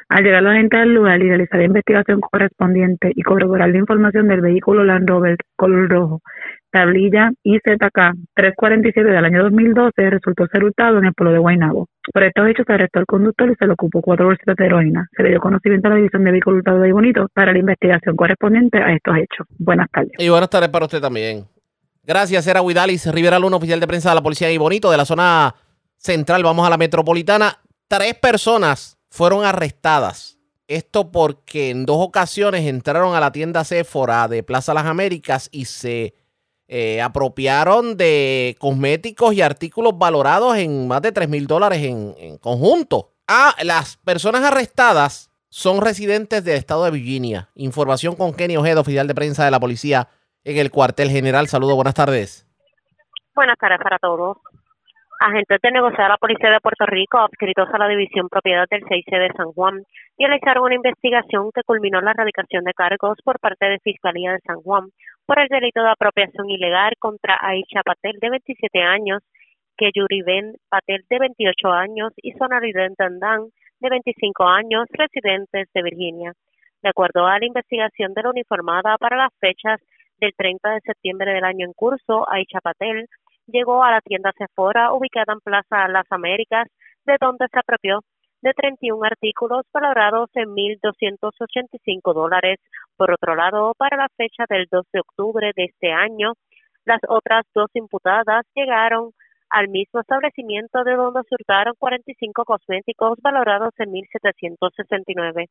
Al llegar la gente al lugar y realizar la investigación correspondiente y corroborar la información del vehículo Land Rover color rojo, tablilla IZK 347 del año 2012, resultó ser hurtado en el pueblo de Guaynabo. Por estos hechos se arrestó al conductor y se le ocupó cuatro bolsitas de heroína. Se le dio conocimiento a la División de Vehículos de Bonito para la investigación correspondiente a estos hechos. Buenas tardes. Y buenas tardes para usted también. Gracias, era Huidalis Rivera Luna, oficial de prensa de la Policía de Bonito, de la zona central. Vamos a la metropolitana. Tres personas fueron arrestadas. Esto porque en dos ocasiones entraron a la tienda Sephora de Plaza Las Américas y se eh, apropiaron de cosméticos y artículos valorados en más de 3 mil dólares en, conjunto. Ah, las personas arrestadas son residentes del estado de Virginia. Información con Kenny Ojeda, oficial de prensa de la policía en el cuartel general. Saludos, buenas tardes. Buenas tardes para todos. Agentes de negociado de la Policía de Puerto Rico, adscritos a la División Propiedad del 6C de San Juan, realizaron una investigación que culminó en la erradicación de cargos por parte de Fiscalía de San Juan por el delito de apropiación ilegal contra Aisha Patel, de 27 años, que Yuriben Patel, de 28 años, y Sonariden Dandan, de 25 años, residentes de Virginia. De acuerdo a la investigación de la uniformada para las fechas del 30 de septiembre del año en curso, Aisha Patel llegó a la tienda Sephora ubicada en Plaza Las Américas, de donde se apropió de 31 artículos valorados en 1.285 dólares. Por otro lado, para la fecha del 2 de octubre de este año, las otras dos imputadas llegaron al mismo establecimiento de donde se hurtaron 45 cosméticos valorados en 1.769.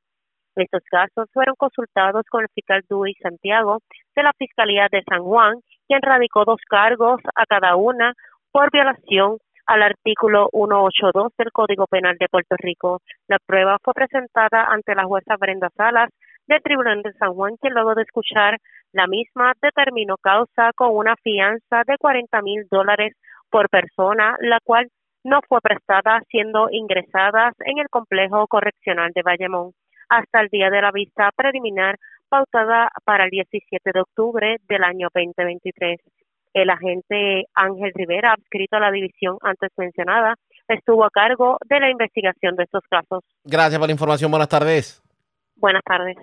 Estos casos fueron consultados con el fiscal Dewey Santiago de la Fiscalía de San Juan, quien radicó dos cargos a cada una por violación al artículo 182 del Código Penal de Puerto Rico. La prueba fue presentada ante la jueza Brenda Salas del Tribunal de San Juan, quien luego de escuchar la misma determinó causa con una fianza de 40 mil dólares por persona, la cual no fue prestada siendo ingresadas en el complejo correccional de Bayamón hasta el día de la vista preliminar pautada para el 17 de octubre del año 2023. El agente Ángel Rivera, adscrito a la división antes mencionada, estuvo a cargo de la investigación de estos casos. Gracias por la información. Buenas tardes. Buenas tardes.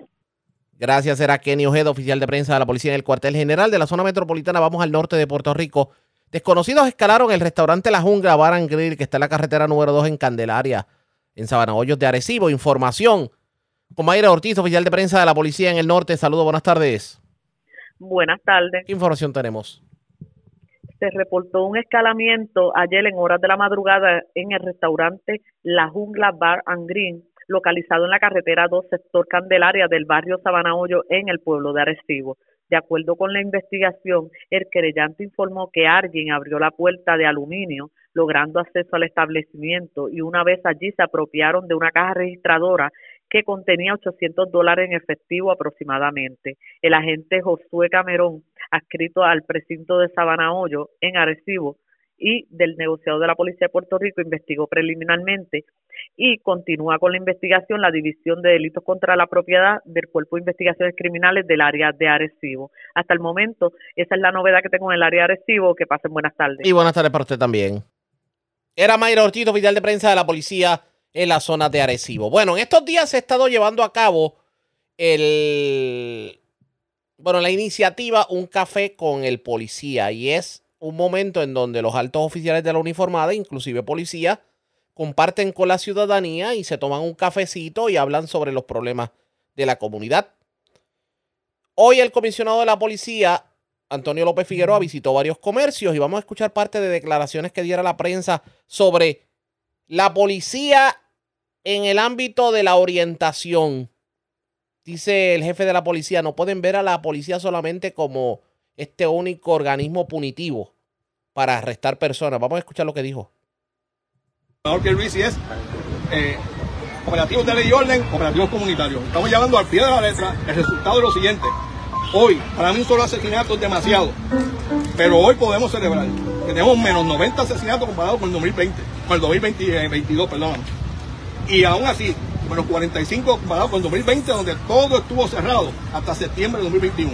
Gracias, era Kenny Ojeda, oficial de prensa de la policía en el cuartel general de la zona metropolitana. Vamos al norte de Puerto Rico. Desconocidos escalaron el restaurante La Jungla Bar and Grill, que está en la carretera número 2 en Candelaria, en Sabana Hoyos de Arecibo. Información con Mayra Ortiz, oficial de prensa de la policía en el norte. Saludos, buenas tardes. Buenas tardes. ¿Qué información tenemos? Se reportó un escalamiento ayer en horas de la madrugada en el restaurante La Jungla Bar and Green, localizado en la carretera 2, sector Candelaria del barrio Sabana Hoyo, en el pueblo de Arecibo. De acuerdo con la investigación, el querellante informó que alguien abrió la puerta de aluminio, logrando acceso al establecimiento, y una vez allí se apropiaron de una caja registradora que contenía 800 dólares en efectivo aproximadamente. El agente Josué Camerón, adscrito al precinto de Sabana Hoyo, en Arecibo, y del negociado de la Policía de Puerto Rico investigó preliminarmente y continúa con la investigación la División de Delitos contra la Propiedad del Cuerpo de Investigaciones Criminales del área de Arecibo. Hasta el momento, esa es la novedad que tengo en el área de Arecibo. Que pasen buenas tardes. Y buenas tardes para usted también. Era Mayra Ortiz, oficial de prensa de la policía en la zona de Arecibo. Bueno, en estos días se ha estado llevando a cabo el. Bueno, la iniciativa Un Café con el Policía y es un momento en donde los altos oficiales de la uniformada, inclusive policía, comparten con la ciudadanía y se toman un cafecito y hablan sobre los problemas de la comunidad. Hoy el comisionado de la policía, Antonio López Figueroa, visitó varios comercios y vamos a escuchar parte de declaraciones que diera la prensa sobre la policía en el ámbito de la orientación. Dice el jefe de la policía, no pueden ver a la policía solamente como este único organismo punitivo para arrestar personas. Vamos a escuchar lo que dijo. Que Luis es eh, operativos de ley y orden, operativos comunitarios. Estamos llevando al pie de la letra el resultado de lo siguiente. Hoy, para mí un solo asesinato es demasiado, pero hoy podemos celebrar. Tenemos menos 90 asesinatos comparados con el 2020, con el 2022, perdón. Y aún así, menos 45 comparados con el 2020, donde todo estuvo cerrado hasta septiembre de 2021.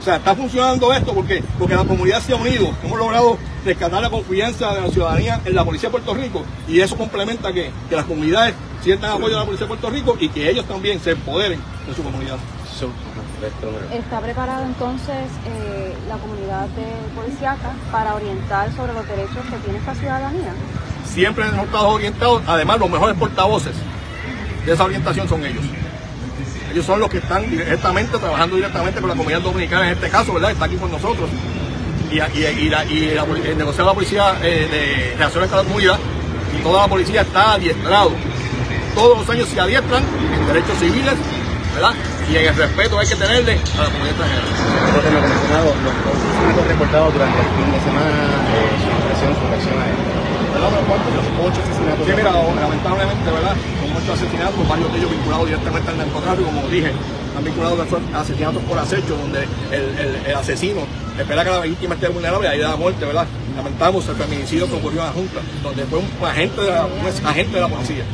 O sea, está funcionando esto porque, porque la comunidad se ha unido. Hemos logrado rescatar la confianza de la ciudadanía en la Policía de Puerto Rico y eso complementa que, que las comunidades sientan apoyo de la Policía de Puerto Rico y que ellos también se empoderen en su comunidad. ¿Está preparada entonces eh, la comunidad de policíaca para orientar sobre los derechos que tiene esta ciudadanía? Siempre hemos estado orientados, además los mejores portavoces de esa orientación son ellos. Ellos son los que están directamente trabajando directamente con la comunidad dominicana en este caso, ¿verdad? Está aquí con nosotros. Y, y, la, y el negociado de la policía eh, de relaciones con la comunidad y toda la policía está adiestrado. Todos los años se adiestran en derechos civiles, ¿verdad? Y en el respeto hay que tenerle a la comunidad extranjera. Los reportados durante el fin de semana, eh, su impresión, su reacción a esto. Ocho mira, lamentablemente, ¿verdad? Son ocho asesinatos, varios de ellos vinculados directamente al narcotráfico, como dije, están vinculados a asesinatos por acecho, donde el, el, asesino espera que la víctima esté vulnerable y ahí da muerte, ¿verdad? Lamentamos el feminicidio que ocurrió en la Junta, donde fue un agente de la, agente de la policía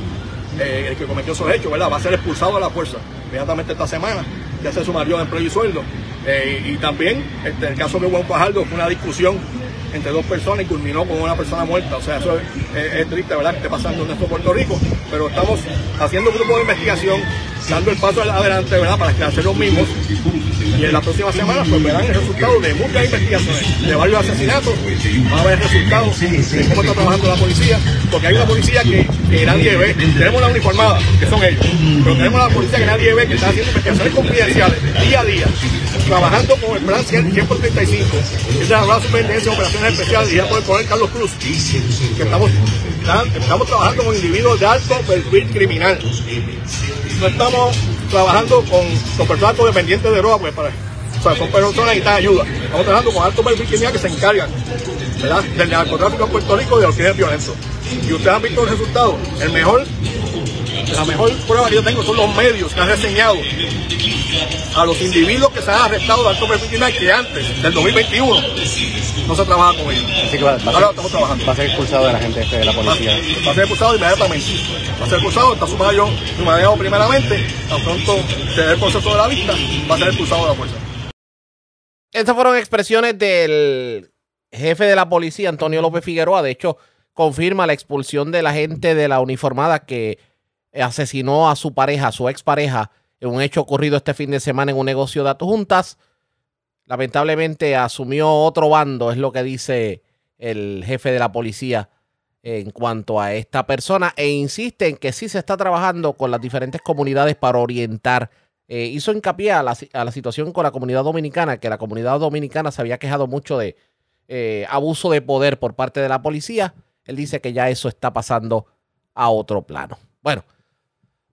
eh, el que cometió esos hechos, ¿verdad? Va a ser expulsado de la fuerza inmediatamente esta semana, ya se sumaría de empleo y sueldo. Eh, y también, este, el caso de Juan Fajardo fue una discusión entre dos personas y culminó con una persona muerta. O sea, eso es, triste, ¿verdad?, que esté pasando en nuestro Puerto Rico, pero estamos haciendo un grupo de investigación, dando el paso adelante, ¿verdad?, para hacer los mismos. Y en la próxima semana, pues verán el resultado de muchas investigaciones, de varios asesinatos, va a ver resultados de cómo está trabajando la policía, porque hay una policía que, que nadie ve. Tenemos la uniformada, que son ellos, pero tenemos la policía que nadie ve, que está haciendo investigaciones confidenciales, día a día, trabajando con el plan 100 por 35. Esa es la de operaciones especiales dirigida por el coronel Carlos Cruz, que estamos, estamos trabajando con individuos de alto perfil criminal. No estamos trabajando con, con personas dependientes de droga, pues para, o sea, son personas que necesitan ayuda. Estamos trabajando con alto perfil criminal que se encargan ¿verdad? del narcotráfico en Puerto Rico y de los crímenes violentos. Y ustedes han visto el resultado. El mejor, la mejor prueba que yo tengo son los medios que han reseñado a los individuos que se han arrestado de alto perfil criminal que antes del 2021 no se trabaja con ellos. Así que va, va, Ahora ser, estamos trabajando. va a ser expulsado de la gente este de la policía. Va a ser expulsado inmediatamente. Va a ser expulsado, está sumado yo, sumado primeramente, tan pronto se dé el proceso de la vista, va a ser expulsado de la fuerza. Estas fueron expresiones del jefe de la policía, Antonio López Figueroa. De hecho, confirma la expulsión de la gente de la uniformada que asesinó a su pareja, a su expareja, en un hecho ocurrido este fin de semana en un negocio de juntas. Lamentablemente asumió otro bando, es lo que dice el jefe de la policía en cuanto a esta persona e insiste en que sí se está trabajando con las diferentes comunidades para orientar. Eh, hizo hincapié a la, a la, situación con la comunidad dominicana, que la comunidad dominicana se había quejado mucho de eh, abuso de poder por parte de la policía. Él dice que ya eso está pasando a otro plano. Bueno,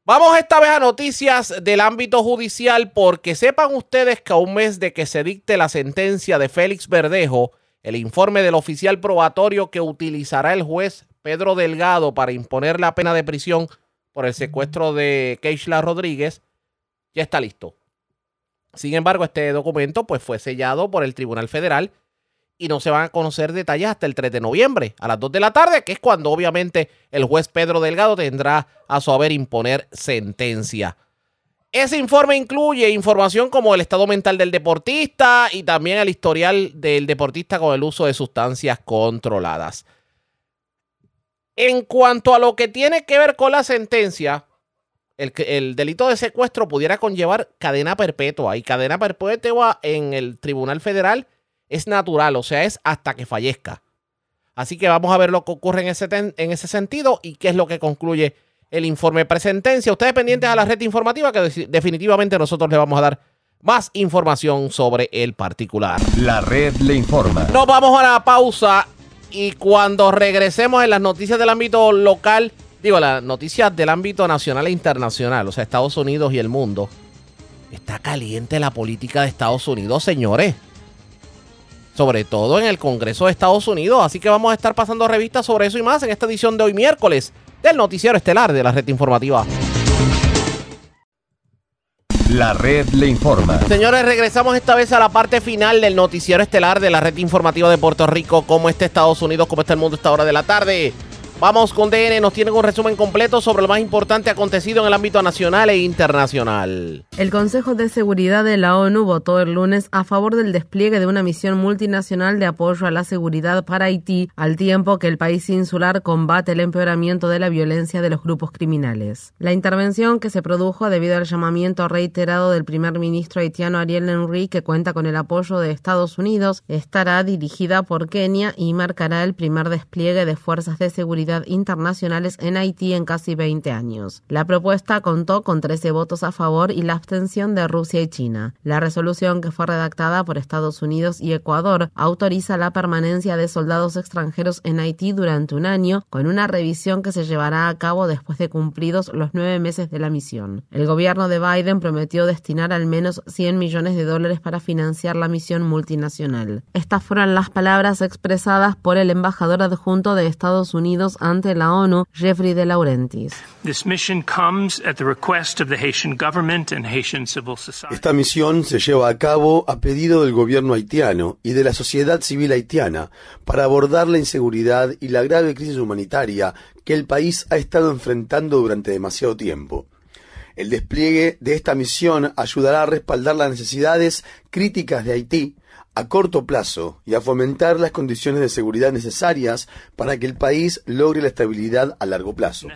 Vamos esta vez a noticias del ámbito judicial porque sepan ustedes que a un mes de que se dicte la sentencia de Félix Verdejo, el informe del oficial probatorio que utilizará el juez Pedro Delgado para imponer la pena de prisión por el secuestro de Keishla Rodríguez ya está listo. Sin embargo, este documento pues, fue sellado por el Tribunal Federal y no se van a conocer detalles hasta el 3 de noviembre a las 2 de la tarde, que es cuando obviamente el juez Pedro Delgado tendrá a su haber imponer sentencia. Ese informe incluye información como el estado mental del deportista y también el historial del deportista con el uso de sustancias controladas. En cuanto a lo que tiene que ver con la sentencia, el, el, delito de secuestro pudiera conllevar cadena perpetua y cadena perpetua en el Tribunal Federal es natural, o sea, es hasta que fallezca. Así que vamos a ver lo que ocurre en ese, en ese sentido y qué es lo que concluye el informe presentencia. Ustedes pendientes a la red informativa que definitivamente nosotros le vamos a dar más información sobre el particular. La red le informa. Nos vamos a la pausa y cuando regresemos en las noticias del ámbito local, digo, las noticias del ámbito nacional e internacional, o sea, Estados Unidos y el mundo, está caliente la política de Estados Unidos, señores sobre todo en el Congreso de Estados Unidos. Así que vamos a estar pasando revistas sobre eso y más en esta edición de hoy miércoles del Noticiero Estelar de la Red Informativa. La red le informa. Señores, regresamos esta vez a la parte final del noticiero estelar de la red informativa de Puerto Rico. ¿Cómo está Estados Unidos? ¿Cómo está el mundo a esta hora de la tarde? Vamos con DN, nos tienen un resumen completo sobre lo más importante acontecido en el ámbito nacional e internacional. El Consejo de Seguridad de la ONU votó el lunes a favor del despliegue de una misión multinacional de apoyo a la seguridad para Haití, al tiempo que el país insular combate el empeoramiento de la violencia de los grupos criminales. La intervención que se produjo debido al llamamiento reiterado del primer ministro haitiano Ariel Henry, que cuenta con el apoyo de Estados Unidos, estará dirigida por Kenia y marcará el primer despliegue de fuerzas de seguridad internacionales en Haití en casi 20 años. La propuesta contó con 13 votos a favor y la abstención de Rusia y China. La resolución, que fue redactada por Estados Unidos y Ecuador, autoriza la permanencia de soldados extranjeros en Haití durante un año, con una revisión que se llevará a cabo después de cumplidos los nueve meses de la misión. El gobierno de Biden prometió destinar al menos 100 millones de dólares para financiar la misión multinacional. Estas fueron las palabras expresadas por el embajador adjunto de Estados Unidos ante la ONU, Jeffrey de Laurentiis. Esta misión se lleva a cabo a pedido del gobierno haitiano y de la sociedad civil haitiana para abordar la inseguridad y la grave crisis humanitaria que el país ha estado enfrentando durante demasiado tiempo. El despliegue de esta misión ayudará a respaldar las necesidades críticas de Haití, a corto plazo y a fomentar las condiciones de seguridad necesarias para que el país logre la estabilidad a largo plazo.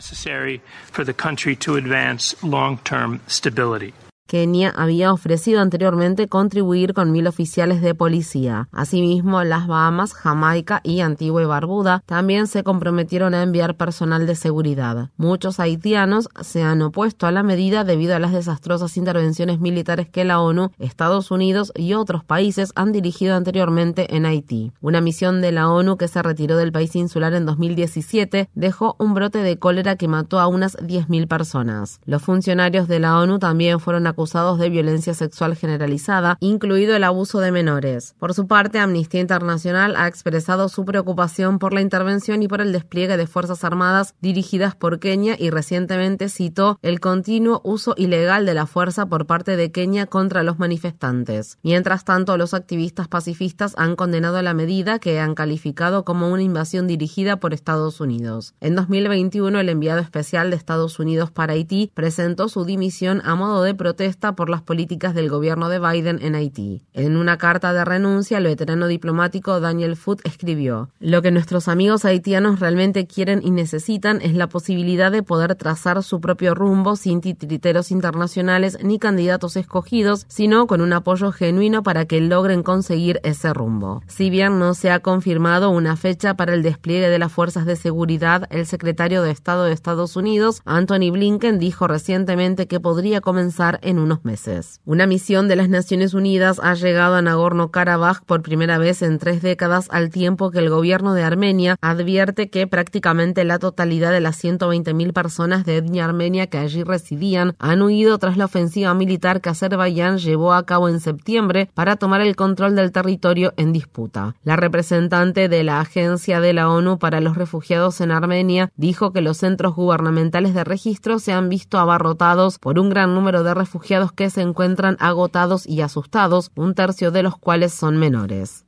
Kenia había ofrecido anteriormente contribuir con mil oficiales de policía. Asimismo, las Bahamas, Jamaica y Antigua y Barbuda también se comprometieron a enviar personal de seguridad. Muchos haitianos se han opuesto a la medida debido a las desastrosas intervenciones militares que la ONU, Estados Unidos y otros países han dirigido anteriormente en Haití. Una misión de la ONU que se retiró del país insular en 2017 dejó un brote de cólera que mató a unas 10.000 personas. Los funcionarios de la ONU también fueron acusados acusados de violencia sexual generalizada, incluido el abuso de menores. Por su parte, Amnistía Internacional ha expresado su preocupación por la intervención y por el despliegue de Fuerzas Armadas dirigidas por Kenia y recientemente citó el continuo uso ilegal de la fuerza por parte de Kenia contra los manifestantes. Mientras tanto, los activistas pacifistas han condenado la medida que han calificado como una invasión dirigida por Estados Unidos. En 2021, el enviado especial de Estados Unidos para Haití presentó su dimisión a modo de protesta por las políticas del gobierno de Biden en Haití. En una carta de renuncia, el veterano diplomático Daniel Foote escribió, Lo que nuestros amigos haitianos realmente quieren y necesitan es la posibilidad de poder trazar su propio rumbo sin titriteros internacionales ni candidatos escogidos, sino con un apoyo genuino para que logren conseguir ese rumbo. Si bien no se ha confirmado una fecha para el despliegue de las fuerzas de seguridad, el secretario de Estado de Estados Unidos, Anthony Blinken, dijo recientemente que podría comenzar en unos meses. Una misión de las Naciones Unidas ha llegado a Nagorno-Karabaj por primera vez en tres décadas al tiempo que el gobierno de Armenia advierte que prácticamente la totalidad de las 120.000 personas de etnia armenia que allí residían han huido tras la ofensiva militar que Azerbaiyán llevó a cabo en septiembre para tomar el control del territorio en disputa. La representante de la Agencia de la ONU para los Refugiados en Armenia dijo que los centros gubernamentales de registro se han visto abarrotados por un gran número de refugiados que se encuentran agotados y asustados, un tercio de los cuales son menores.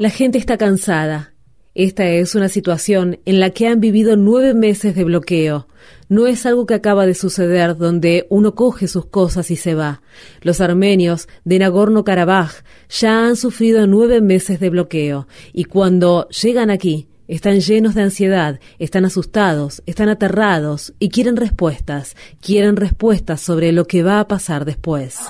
La gente está cansada. Esta es una situación en la que han vivido nueve meses de bloqueo. No es algo que acaba de suceder donde uno coge sus cosas y se va. Los armenios de Nagorno-Karabaj ya han sufrido nueve meses de bloqueo y cuando llegan aquí están llenos de ansiedad, están asustados, están aterrados y quieren respuestas, quieren respuestas sobre lo que va a pasar después.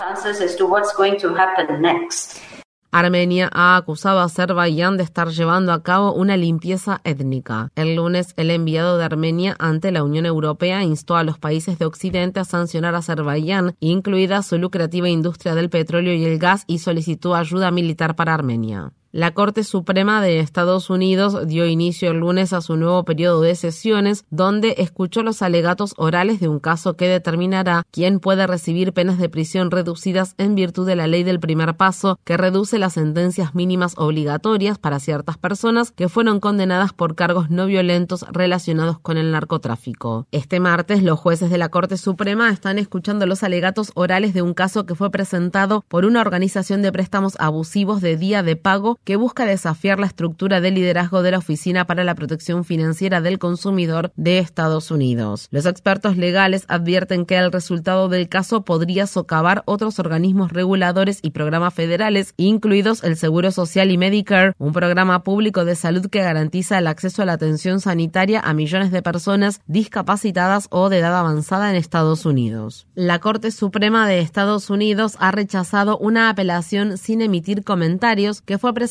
Armenia ha acusado a Azerbaiyán de estar llevando a cabo una limpieza étnica. El lunes, el enviado de Armenia ante la Unión Europea instó a los países de Occidente a sancionar a Azerbaiyán, incluida su lucrativa industria del petróleo y el gas, y solicitó ayuda militar para Armenia. La Corte Suprema de Estados Unidos dio inicio el lunes a su nuevo periodo de sesiones, donde escuchó los alegatos orales de un caso que determinará quién puede recibir penas de prisión reducidas en virtud de la ley del primer paso, que reduce las sentencias mínimas obligatorias para ciertas personas que fueron condenadas por cargos no violentos relacionados con el narcotráfico. Este martes, los jueces de la Corte Suprema están escuchando los alegatos orales de un caso que fue presentado por una organización de préstamos abusivos de día de pago que busca desafiar la estructura de liderazgo de la Oficina para la Protección Financiera del Consumidor de Estados Unidos. Los expertos legales advierten que el resultado del caso podría socavar otros organismos reguladores y programas federales, incluidos el Seguro Social y Medicare, un programa público de salud que garantiza el acceso a la atención sanitaria a millones de personas discapacitadas o de edad avanzada en Estados Unidos. La Corte Suprema de Estados Unidos ha rechazado una apelación sin emitir comentarios que fue presentada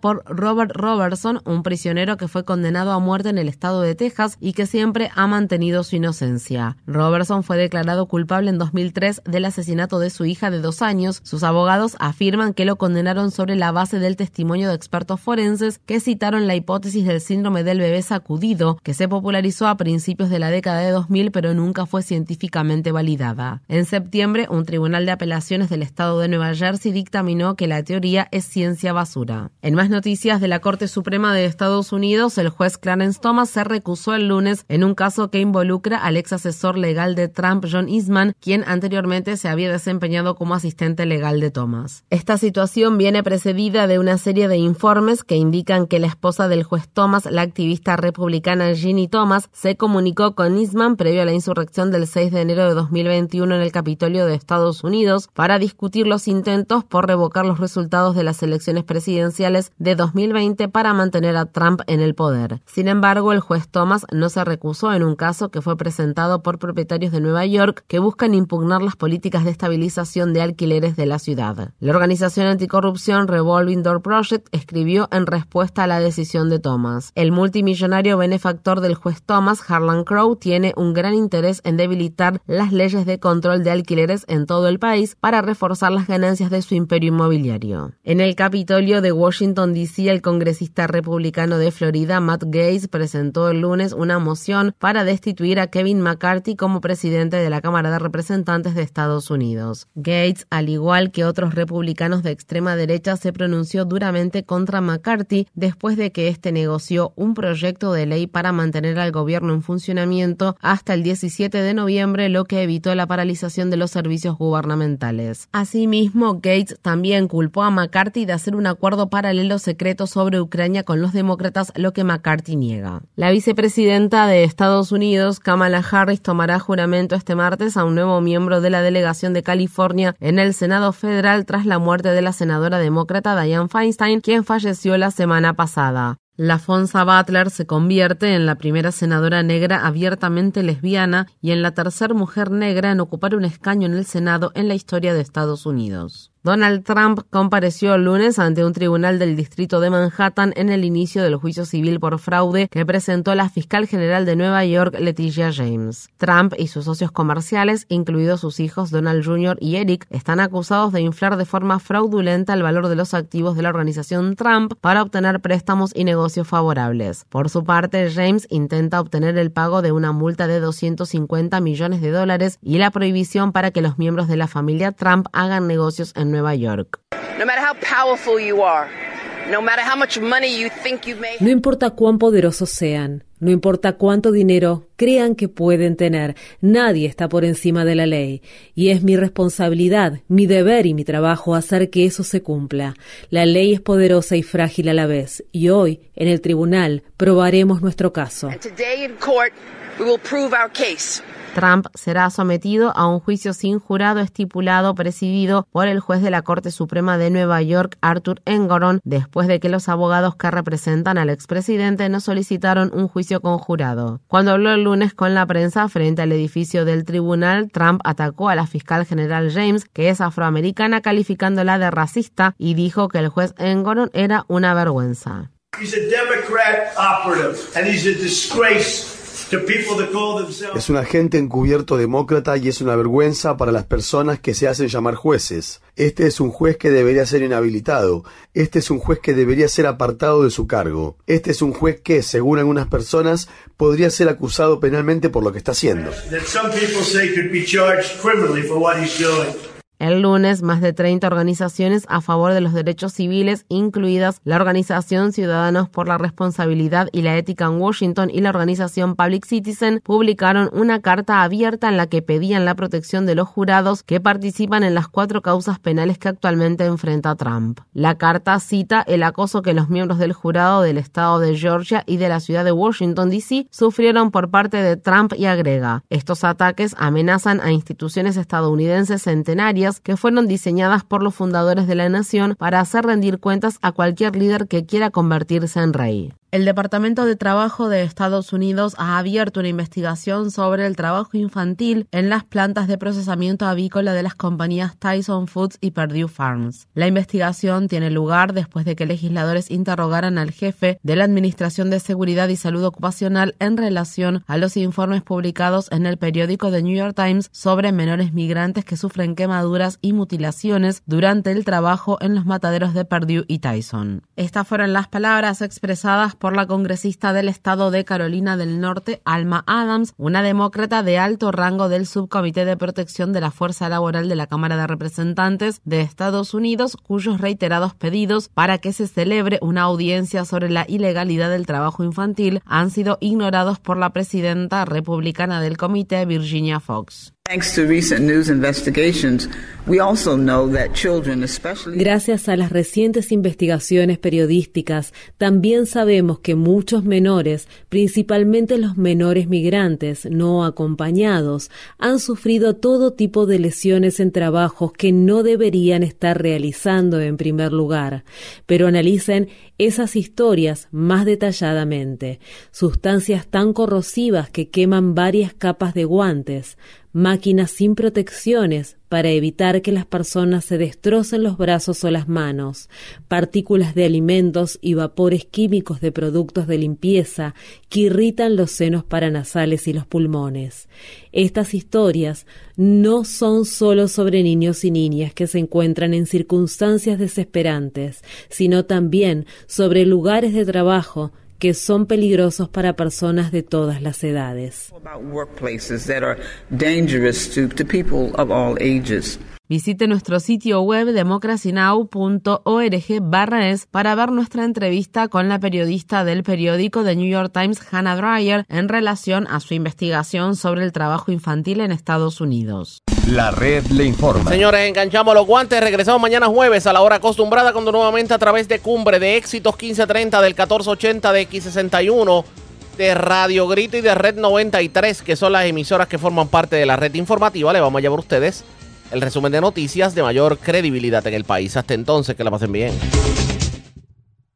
por Robert Robertson, un prisionero que fue condenado a muerte en el estado de Texas y que siempre ha mantenido su inocencia. Robertson fue declarado culpable en 2003 del asesinato de su hija de dos años. Sus abogados afirman que lo condenaron sobre la base del testimonio de expertos forenses que citaron la hipótesis del síndrome del bebé sacudido, que se popularizó a principios de la década de 2000 pero nunca fue científicamente validada. En septiembre, un tribunal de apelaciones del estado de Nueva Jersey dictaminó que la teoría es ciencia basura. En más noticias de la Corte Suprema de Estados Unidos, el juez Clarence Thomas se recusó el lunes en un caso que involucra al ex asesor legal de Trump, John Eastman, quien anteriormente se había desempeñado como asistente legal de Thomas. Esta situación viene precedida de una serie de informes que indican que la esposa del juez Thomas, la activista republicana Ginny Thomas, se comunicó con Eastman previo a la insurrección del 6 de enero de 2021 en el Capitolio de Estados Unidos para discutir los intentos por revocar los resultados de las elecciones presidenciales de 2020 para mantener a Trump en el poder. Sin embargo, el juez Thomas no se recusó en un caso que fue presentado por propietarios de Nueva York que buscan impugnar las políticas de estabilización de alquileres de la ciudad. La organización anticorrupción Revolving Door Project escribió en respuesta a la decisión de Thomas. El multimillonario benefactor del juez Thomas, Harlan Crow, tiene un gran interés en debilitar las leyes de control de alquileres en todo el país para reforzar las ganancias de su imperio inmobiliario. En el Capitolio de Washington, D.C., el congresista republicano de Florida, Matt Gates, presentó el lunes una moción para destituir a Kevin McCarthy como presidente de la Cámara de Representantes de Estados Unidos. Gates, al igual que otros republicanos de extrema derecha, se pronunció duramente contra McCarthy después de que éste negoció un proyecto de ley para mantener al gobierno en funcionamiento hasta el 17 de noviembre, lo que evitó la paralización de los servicios gubernamentales. Asimismo, Gates también culpó a McCarthy de hacer un acuerdo paralelo secreto sobre Ucrania con los demócratas, lo que McCarthy niega. La vicepresidenta de Estados Unidos, Kamala Harris, tomará juramento este martes a un nuevo miembro de la delegación de California en el Senado federal tras la muerte de la senadora demócrata Dianne Feinstein, quien falleció la semana pasada. La Fonsa Butler se convierte en la primera senadora negra abiertamente lesbiana y en la tercera mujer negra en ocupar un escaño en el Senado en la historia de Estados Unidos. Donald Trump compareció el lunes ante un tribunal del distrito de Manhattan en el inicio del juicio civil por fraude que presentó la fiscal general de Nueva York, Leticia James. Trump y sus socios comerciales, incluidos sus hijos Donald Jr. y Eric, están acusados de inflar de forma fraudulenta el valor de los activos de la organización Trump para obtener préstamos y negocios favorables. Por su parte, James intenta obtener el pago de una multa de 250 millones de dólares y la prohibición para que los miembros de la familia Trump hagan negocios en Nueva York. No importa cuán poderosos sean, no importa cuánto dinero crean que pueden tener, nadie está por encima de la ley. Y es mi responsabilidad, mi deber y mi trabajo hacer que eso se cumpla. La ley es poderosa y frágil a la vez, y hoy, en el tribunal, probaremos nuestro caso. Trump será sometido a un juicio sin jurado estipulado presidido por el juez de la Corte Suprema de Nueva York, Arthur Engoron, después de que los abogados que representan al expresidente no solicitaron un juicio con jurado. Cuando habló el lunes con la prensa frente al edificio del tribunal, Trump atacó a la fiscal general James, que es afroamericana, calificándola de racista y dijo que el juez Engoron era una vergüenza. Es un agente encubierto demócrata y es una vergüenza para las personas que se hacen llamar jueces. Este es un juez que debería ser inhabilitado. Este es un juez que debería ser apartado de su cargo. Este es un juez que, según algunas personas, podría ser acusado penalmente por lo que está haciendo. El lunes, más de 30 organizaciones a favor de los derechos civiles, incluidas la Organización Ciudadanos por la Responsabilidad y la Ética en Washington y la organización Public Citizen, publicaron una carta abierta en la que pedían la protección de los jurados que participan en las cuatro causas penales que actualmente enfrenta Trump. La carta cita el acoso que los miembros del jurado del estado de Georgia y de la ciudad de Washington, D.C. sufrieron por parte de Trump y agrega, estos ataques amenazan a instituciones estadounidenses centenarias que fueron diseñadas por los fundadores de la nación para hacer rendir cuentas a cualquier líder que quiera convertirse en rey. El Departamento de Trabajo de Estados Unidos ha abierto una investigación sobre el trabajo infantil en las plantas de procesamiento avícola de las compañías Tyson Foods y Purdue Farms. La investigación tiene lugar después de que legisladores interrogaran al jefe de la Administración de Seguridad y Salud Ocupacional en relación a los informes publicados en el periódico The New York Times sobre menores migrantes que sufren quemaduras y mutilaciones durante el trabajo en los mataderos de Purdue y Tyson. Estas fueron las palabras expresadas por la congresista del estado de Carolina del Norte, Alma Adams, una demócrata de alto rango del Subcomité de Protección de la Fuerza Laboral de la Cámara de Representantes de Estados Unidos, cuyos reiterados pedidos para que se celebre una audiencia sobre la ilegalidad del trabajo infantil han sido ignorados por la presidenta republicana del comité, Virginia Fox. Gracias a las recientes investigaciones periodísticas, también sabemos que muchos menores, principalmente los menores migrantes no acompañados, han sufrido todo tipo de lesiones en trabajos que no deberían estar realizando en primer lugar. Pero analicen esas historias más detalladamente. Sustancias tan corrosivas que queman varias capas de guantes, máquinas sin protecciones para evitar que las personas se destrocen los brazos o las manos, partículas de alimentos y vapores químicos de productos de limpieza que irritan los senos paranasales y los pulmones. Estas historias no son solo sobre niños y niñas que se encuentran en circunstancias desesperantes, sino también sobre lugares de trabajo que son peligrosos para personas de todas las edades. Visite nuestro sitio web democracynow.org es para ver nuestra entrevista con la periodista del periódico The New York Times, Hannah Dreyer, en relación a su investigación sobre el trabajo infantil en Estados Unidos. La red le informa. Señores, enganchamos los guantes. Regresamos mañana jueves a la hora acostumbrada cuando nuevamente a través de Cumbre de Éxitos 1530 del 1480 de X61 de Radio Grito y de Red 93, que son las emisoras que forman parte de la red informativa, le vamos a llevar a ustedes el resumen de noticias de mayor credibilidad en el país. Hasta entonces, que la pasen bien.